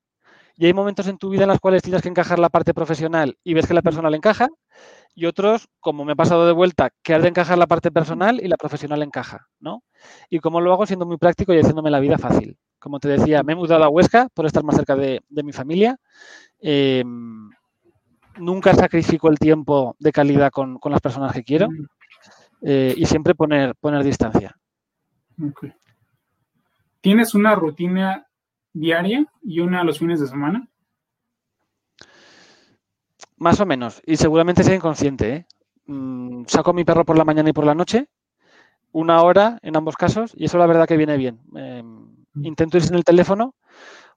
Y hay momentos en tu vida en los cuales tienes que encajar la parte profesional y ves que la persona le encaja, y otros, como me he pasado de vuelta, que has de encajar la parte personal y la profesional encaja, ¿no? Y como lo hago siendo muy práctico y haciéndome la vida fácil. Como te decía, me he mudado a Huesca por estar más cerca de, mi familia. Em, nunca sacrifico el tiempo de calidad con, las personas que quiero eh, y siempre poner, poner distancia. ¿Tienes una rutina diaria y una a los fines de semana? Más o menos, y seguramente sea inconsciente. ¿eh? Mm, saco a mi perro por la mañana y por la noche, una hora en ambos casos, y eso la verdad que viene bien. Em, mm. intento ir en el teléfono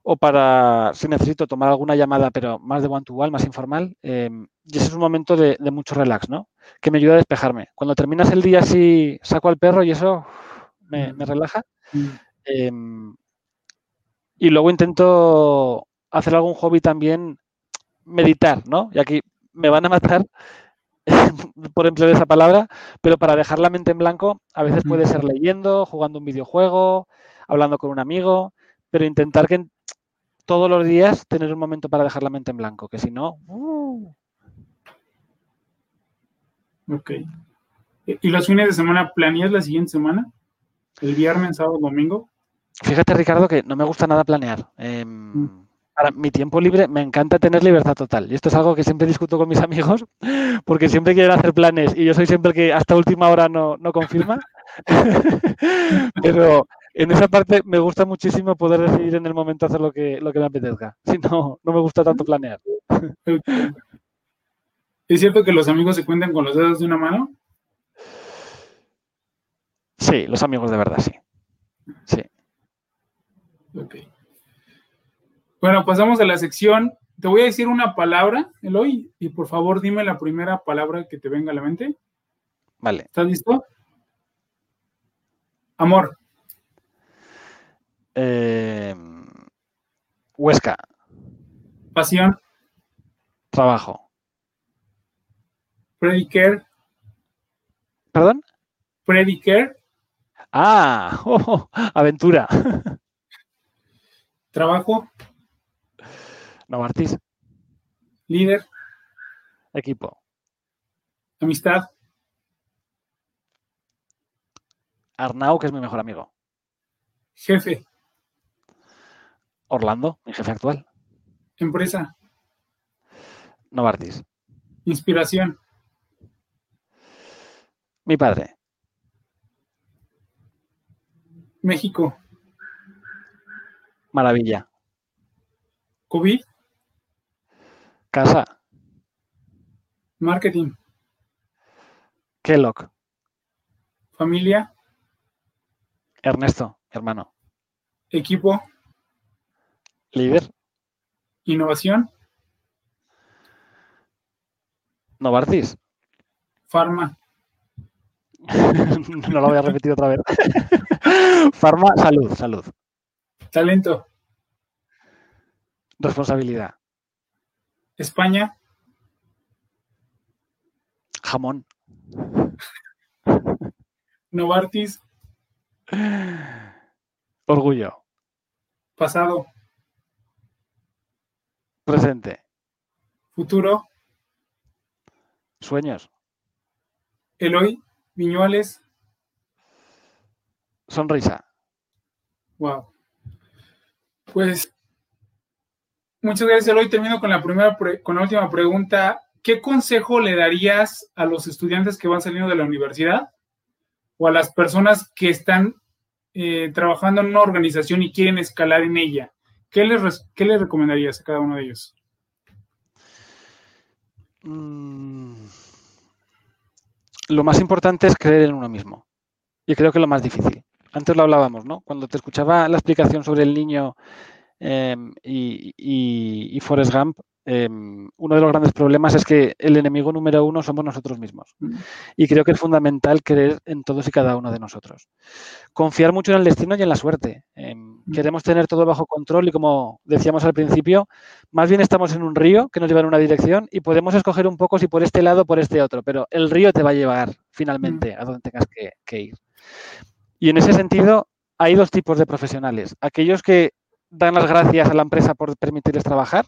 o para si necesito tomar alguna llamada, pero más de one-to-one, más informal. Em, y ese es un momento de, mucho relax, ¿no? Que me ayuda a despejarme. Cuando terminas el día así, saco al perro y eso me, relaja. Mm. Em, Y luego intento hacer algún hobby también, meditar, ¿no? Y aquí me van a matar por emplear esa palabra, pero para dejar la mente en blanco a veces puede ser leyendo, jugando un videojuego, hablando con un amigo, pero intentar que todos los días tener un momento para dejar la mente en blanco, que si no... Uh. Ok. ¿Y los fines de semana planeas la siguiente semana? ¿El viernes, sábado, domingo? Fíjate, Ricardo, que no me gusta nada planear. Em, mm. Para mi tiempo libre me encanta tener libertad total. Y esto es algo que siempre discuto con mis amigos, porque siempre quieren hacer planes y yo soy siempre el que hasta última hora no, no confirma. Pero en esa parte me gusta muchísimo poder decidir en el momento hacer lo que, lo que me apetezca. Si no, no me gusta tanto planear. ¿Es cierto que los amigos se cuentan con los dedos de una mano? Sí, los amigos de verdad, sí. Sí. Ok. Bueno, pasamos a la sección. Te voy a decir una palabra, Eloy, y por favor dime la primera palabra que te venga a la mente. Vale. ¿Estás listo? Amor. Eh, Huesca. Pasión. Trabajo. Predicare. ¿Perdón? Predicare. Ah, oh, aventura. Trabajo. Novartis. Líder. Equipo. Amistad. Arnau, que es mi mejor amigo. Jefe. Orlando, mi jefe actual. Empresa. Novartis. Inspiración. Mi padre. México. Maravilla. COVID. Casa. Marketing. Kellogg. Familia. Ernesto, hermano. Equipo. Líder. Innovación. Novartis. Farma. no lo voy a repetir otra vez. Farma, salud, salud. Talento. Responsabilidad. España. Jamón. Novartis. Orgullo. Pasado. Presente. Futuro. Sueños. Eloy. Viñuales. Sonrisa. Wow. Pues muchas gracias, Eloy. Termino con la primera, con la última pregunta. ¿Qué consejo le darías a los estudiantes que van saliendo de la universidad o a las personas que están eh, trabajando en una organización y quieren escalar en ella? ¿Qué les, qué les recomendarías a cada uno de ellos? Mm. Lo más importante es creer en uno mismo. Y creo que lo más difícil. Antes lo hablábamos, ¿no? Cuando te escuchaba la explicación sobre el niño em, y, y, Forrest Gump, em, uno de los grandes problemas es que el enemigo número uno somos nosotros mismos. Mm. Y creo que es fundamental creer en todos y cada uno de nosotros. Confiar mucho en el destino y en la suerte. Em, mm. queremos tener todo bajo control y como decíamos al principio, más bien estamos en un río que nos lleva en una dirección y podemos escoger un poco si por este lado o por este otro, pero el río te va a llevar finalmente mm. a donde tengas que ir. Y en ese sentido, hay dos tipos de profesionales. Aquellos que dan las gracias a la empresa por permitirles trabajar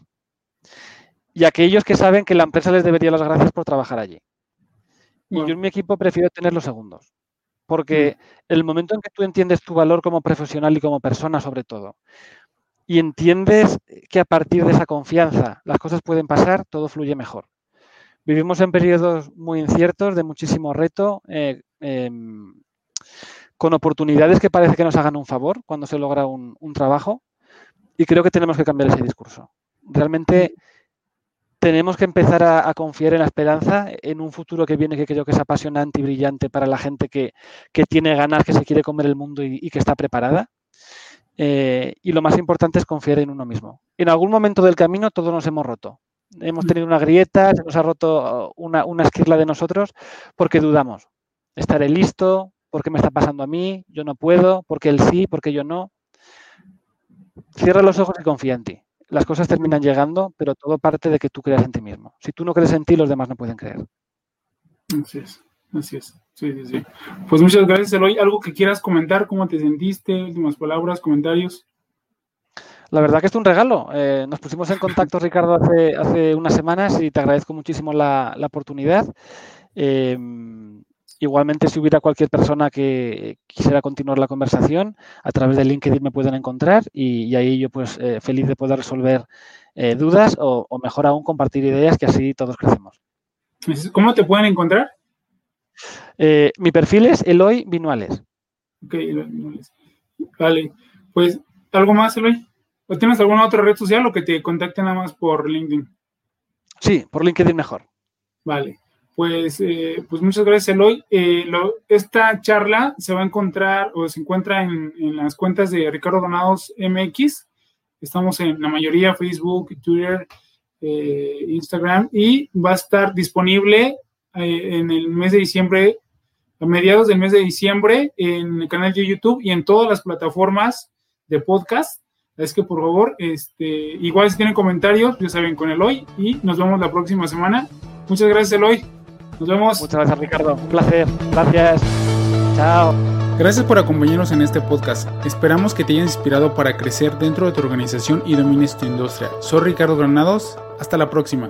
y aquellos que saben que la empresa les debería las gracias por trabajar allí. Y yo en mi equipo prefiero tener los segundos, porque mm. el momento en que tú entiendes tu valor como profesional y como persona sobre todo, y entiendes que a partir de esa confianza las cosas pueden pasar, todo fluye mejor. Vivimos en periodos muy inciertos, de muchísimo reto, eh, em, con oportunidades que parece que nos hagan un favor cuando se logra un, trabajo y creo que tenemos que cambiar ese discurso. Realmente tenemos que empezar a, confiar en la esperanza, en un futuro que viene que creo que es apasionante y brillante para la gente que, tiene ganas, que se quiere comer el mundo y, que está preparada. Eh, y lo más importante es confiar en uno mismo. En algún momento del camino todos nos hemos roto. Hemos tenido una grieta, se nos ha roto una, una esquirla de nosotros porque dudamos. Estaré listo, ¿por qué me está pasando a mí? Yo no puedo, porque él sí, porque yo no. cierra los ojos y confía en ti. Las cosas terminan llegando, pero todo parte de que tú creas en ti mismo. Si tú no crees en ti, los demás no pueden creer. Así es, así es. Sí, sí, sí. Pues muchas gracias, Eloy. ¿Algo que quieras comentar? ¿Cómo te sentiste? Últimas palabras, comentarios. La verdad que es un regalo. Eh, nos pusimos en contacto, Ricardo, hace, hace unas semanas y te agradezco muchísimo la, oportunidad. Em, igualmente, si hubiera cualquier persona que quisiera continuar la conversación, a través de LinkedIn me pueden encontrar y, ahí yo pues eh, feliz de poder resolver eh, dudas o, o, mejor aún compartir ideas que así todos crecemos. ¿Cómo te pueden encontrar? mi perfil es Eloy Vinuales. Ok, Eloy Vinuales. Vale, pues, ¿algo más, Eloy? ¿O tienes alguna otra red social o que te contacten nada más por LinkedIn? Sí, por LinkedIn mejor. Vale, pues, eh, pues muchas gracias, Eloy. Eh, esta charla se va a encontrar o se encuentra en, las cuentas de Ricardo Donados MX. Estamos en la mayoría, Facebook, Twitter, eh, Instagram, y va a estar disponible en el mes de diciembre, a mediados del mes de diciembre, en el canal de YouTube y en todas las plataformas de podcast. Es que por favor, este, igual si tienen comentarios, ya saben, con Eloy y nos vemos la próxima semana. Muchas gracias, Eloy. Nos vemos. Muchas gracias, Ricardo. Un placer. Gracias. Chao. Gracias por acompañarnos en este podcast. Esperamos que te haya inspirado para crecer dentro de tu organización y domines tu industria. Soy Ricardo Granados. Hasta la próxima.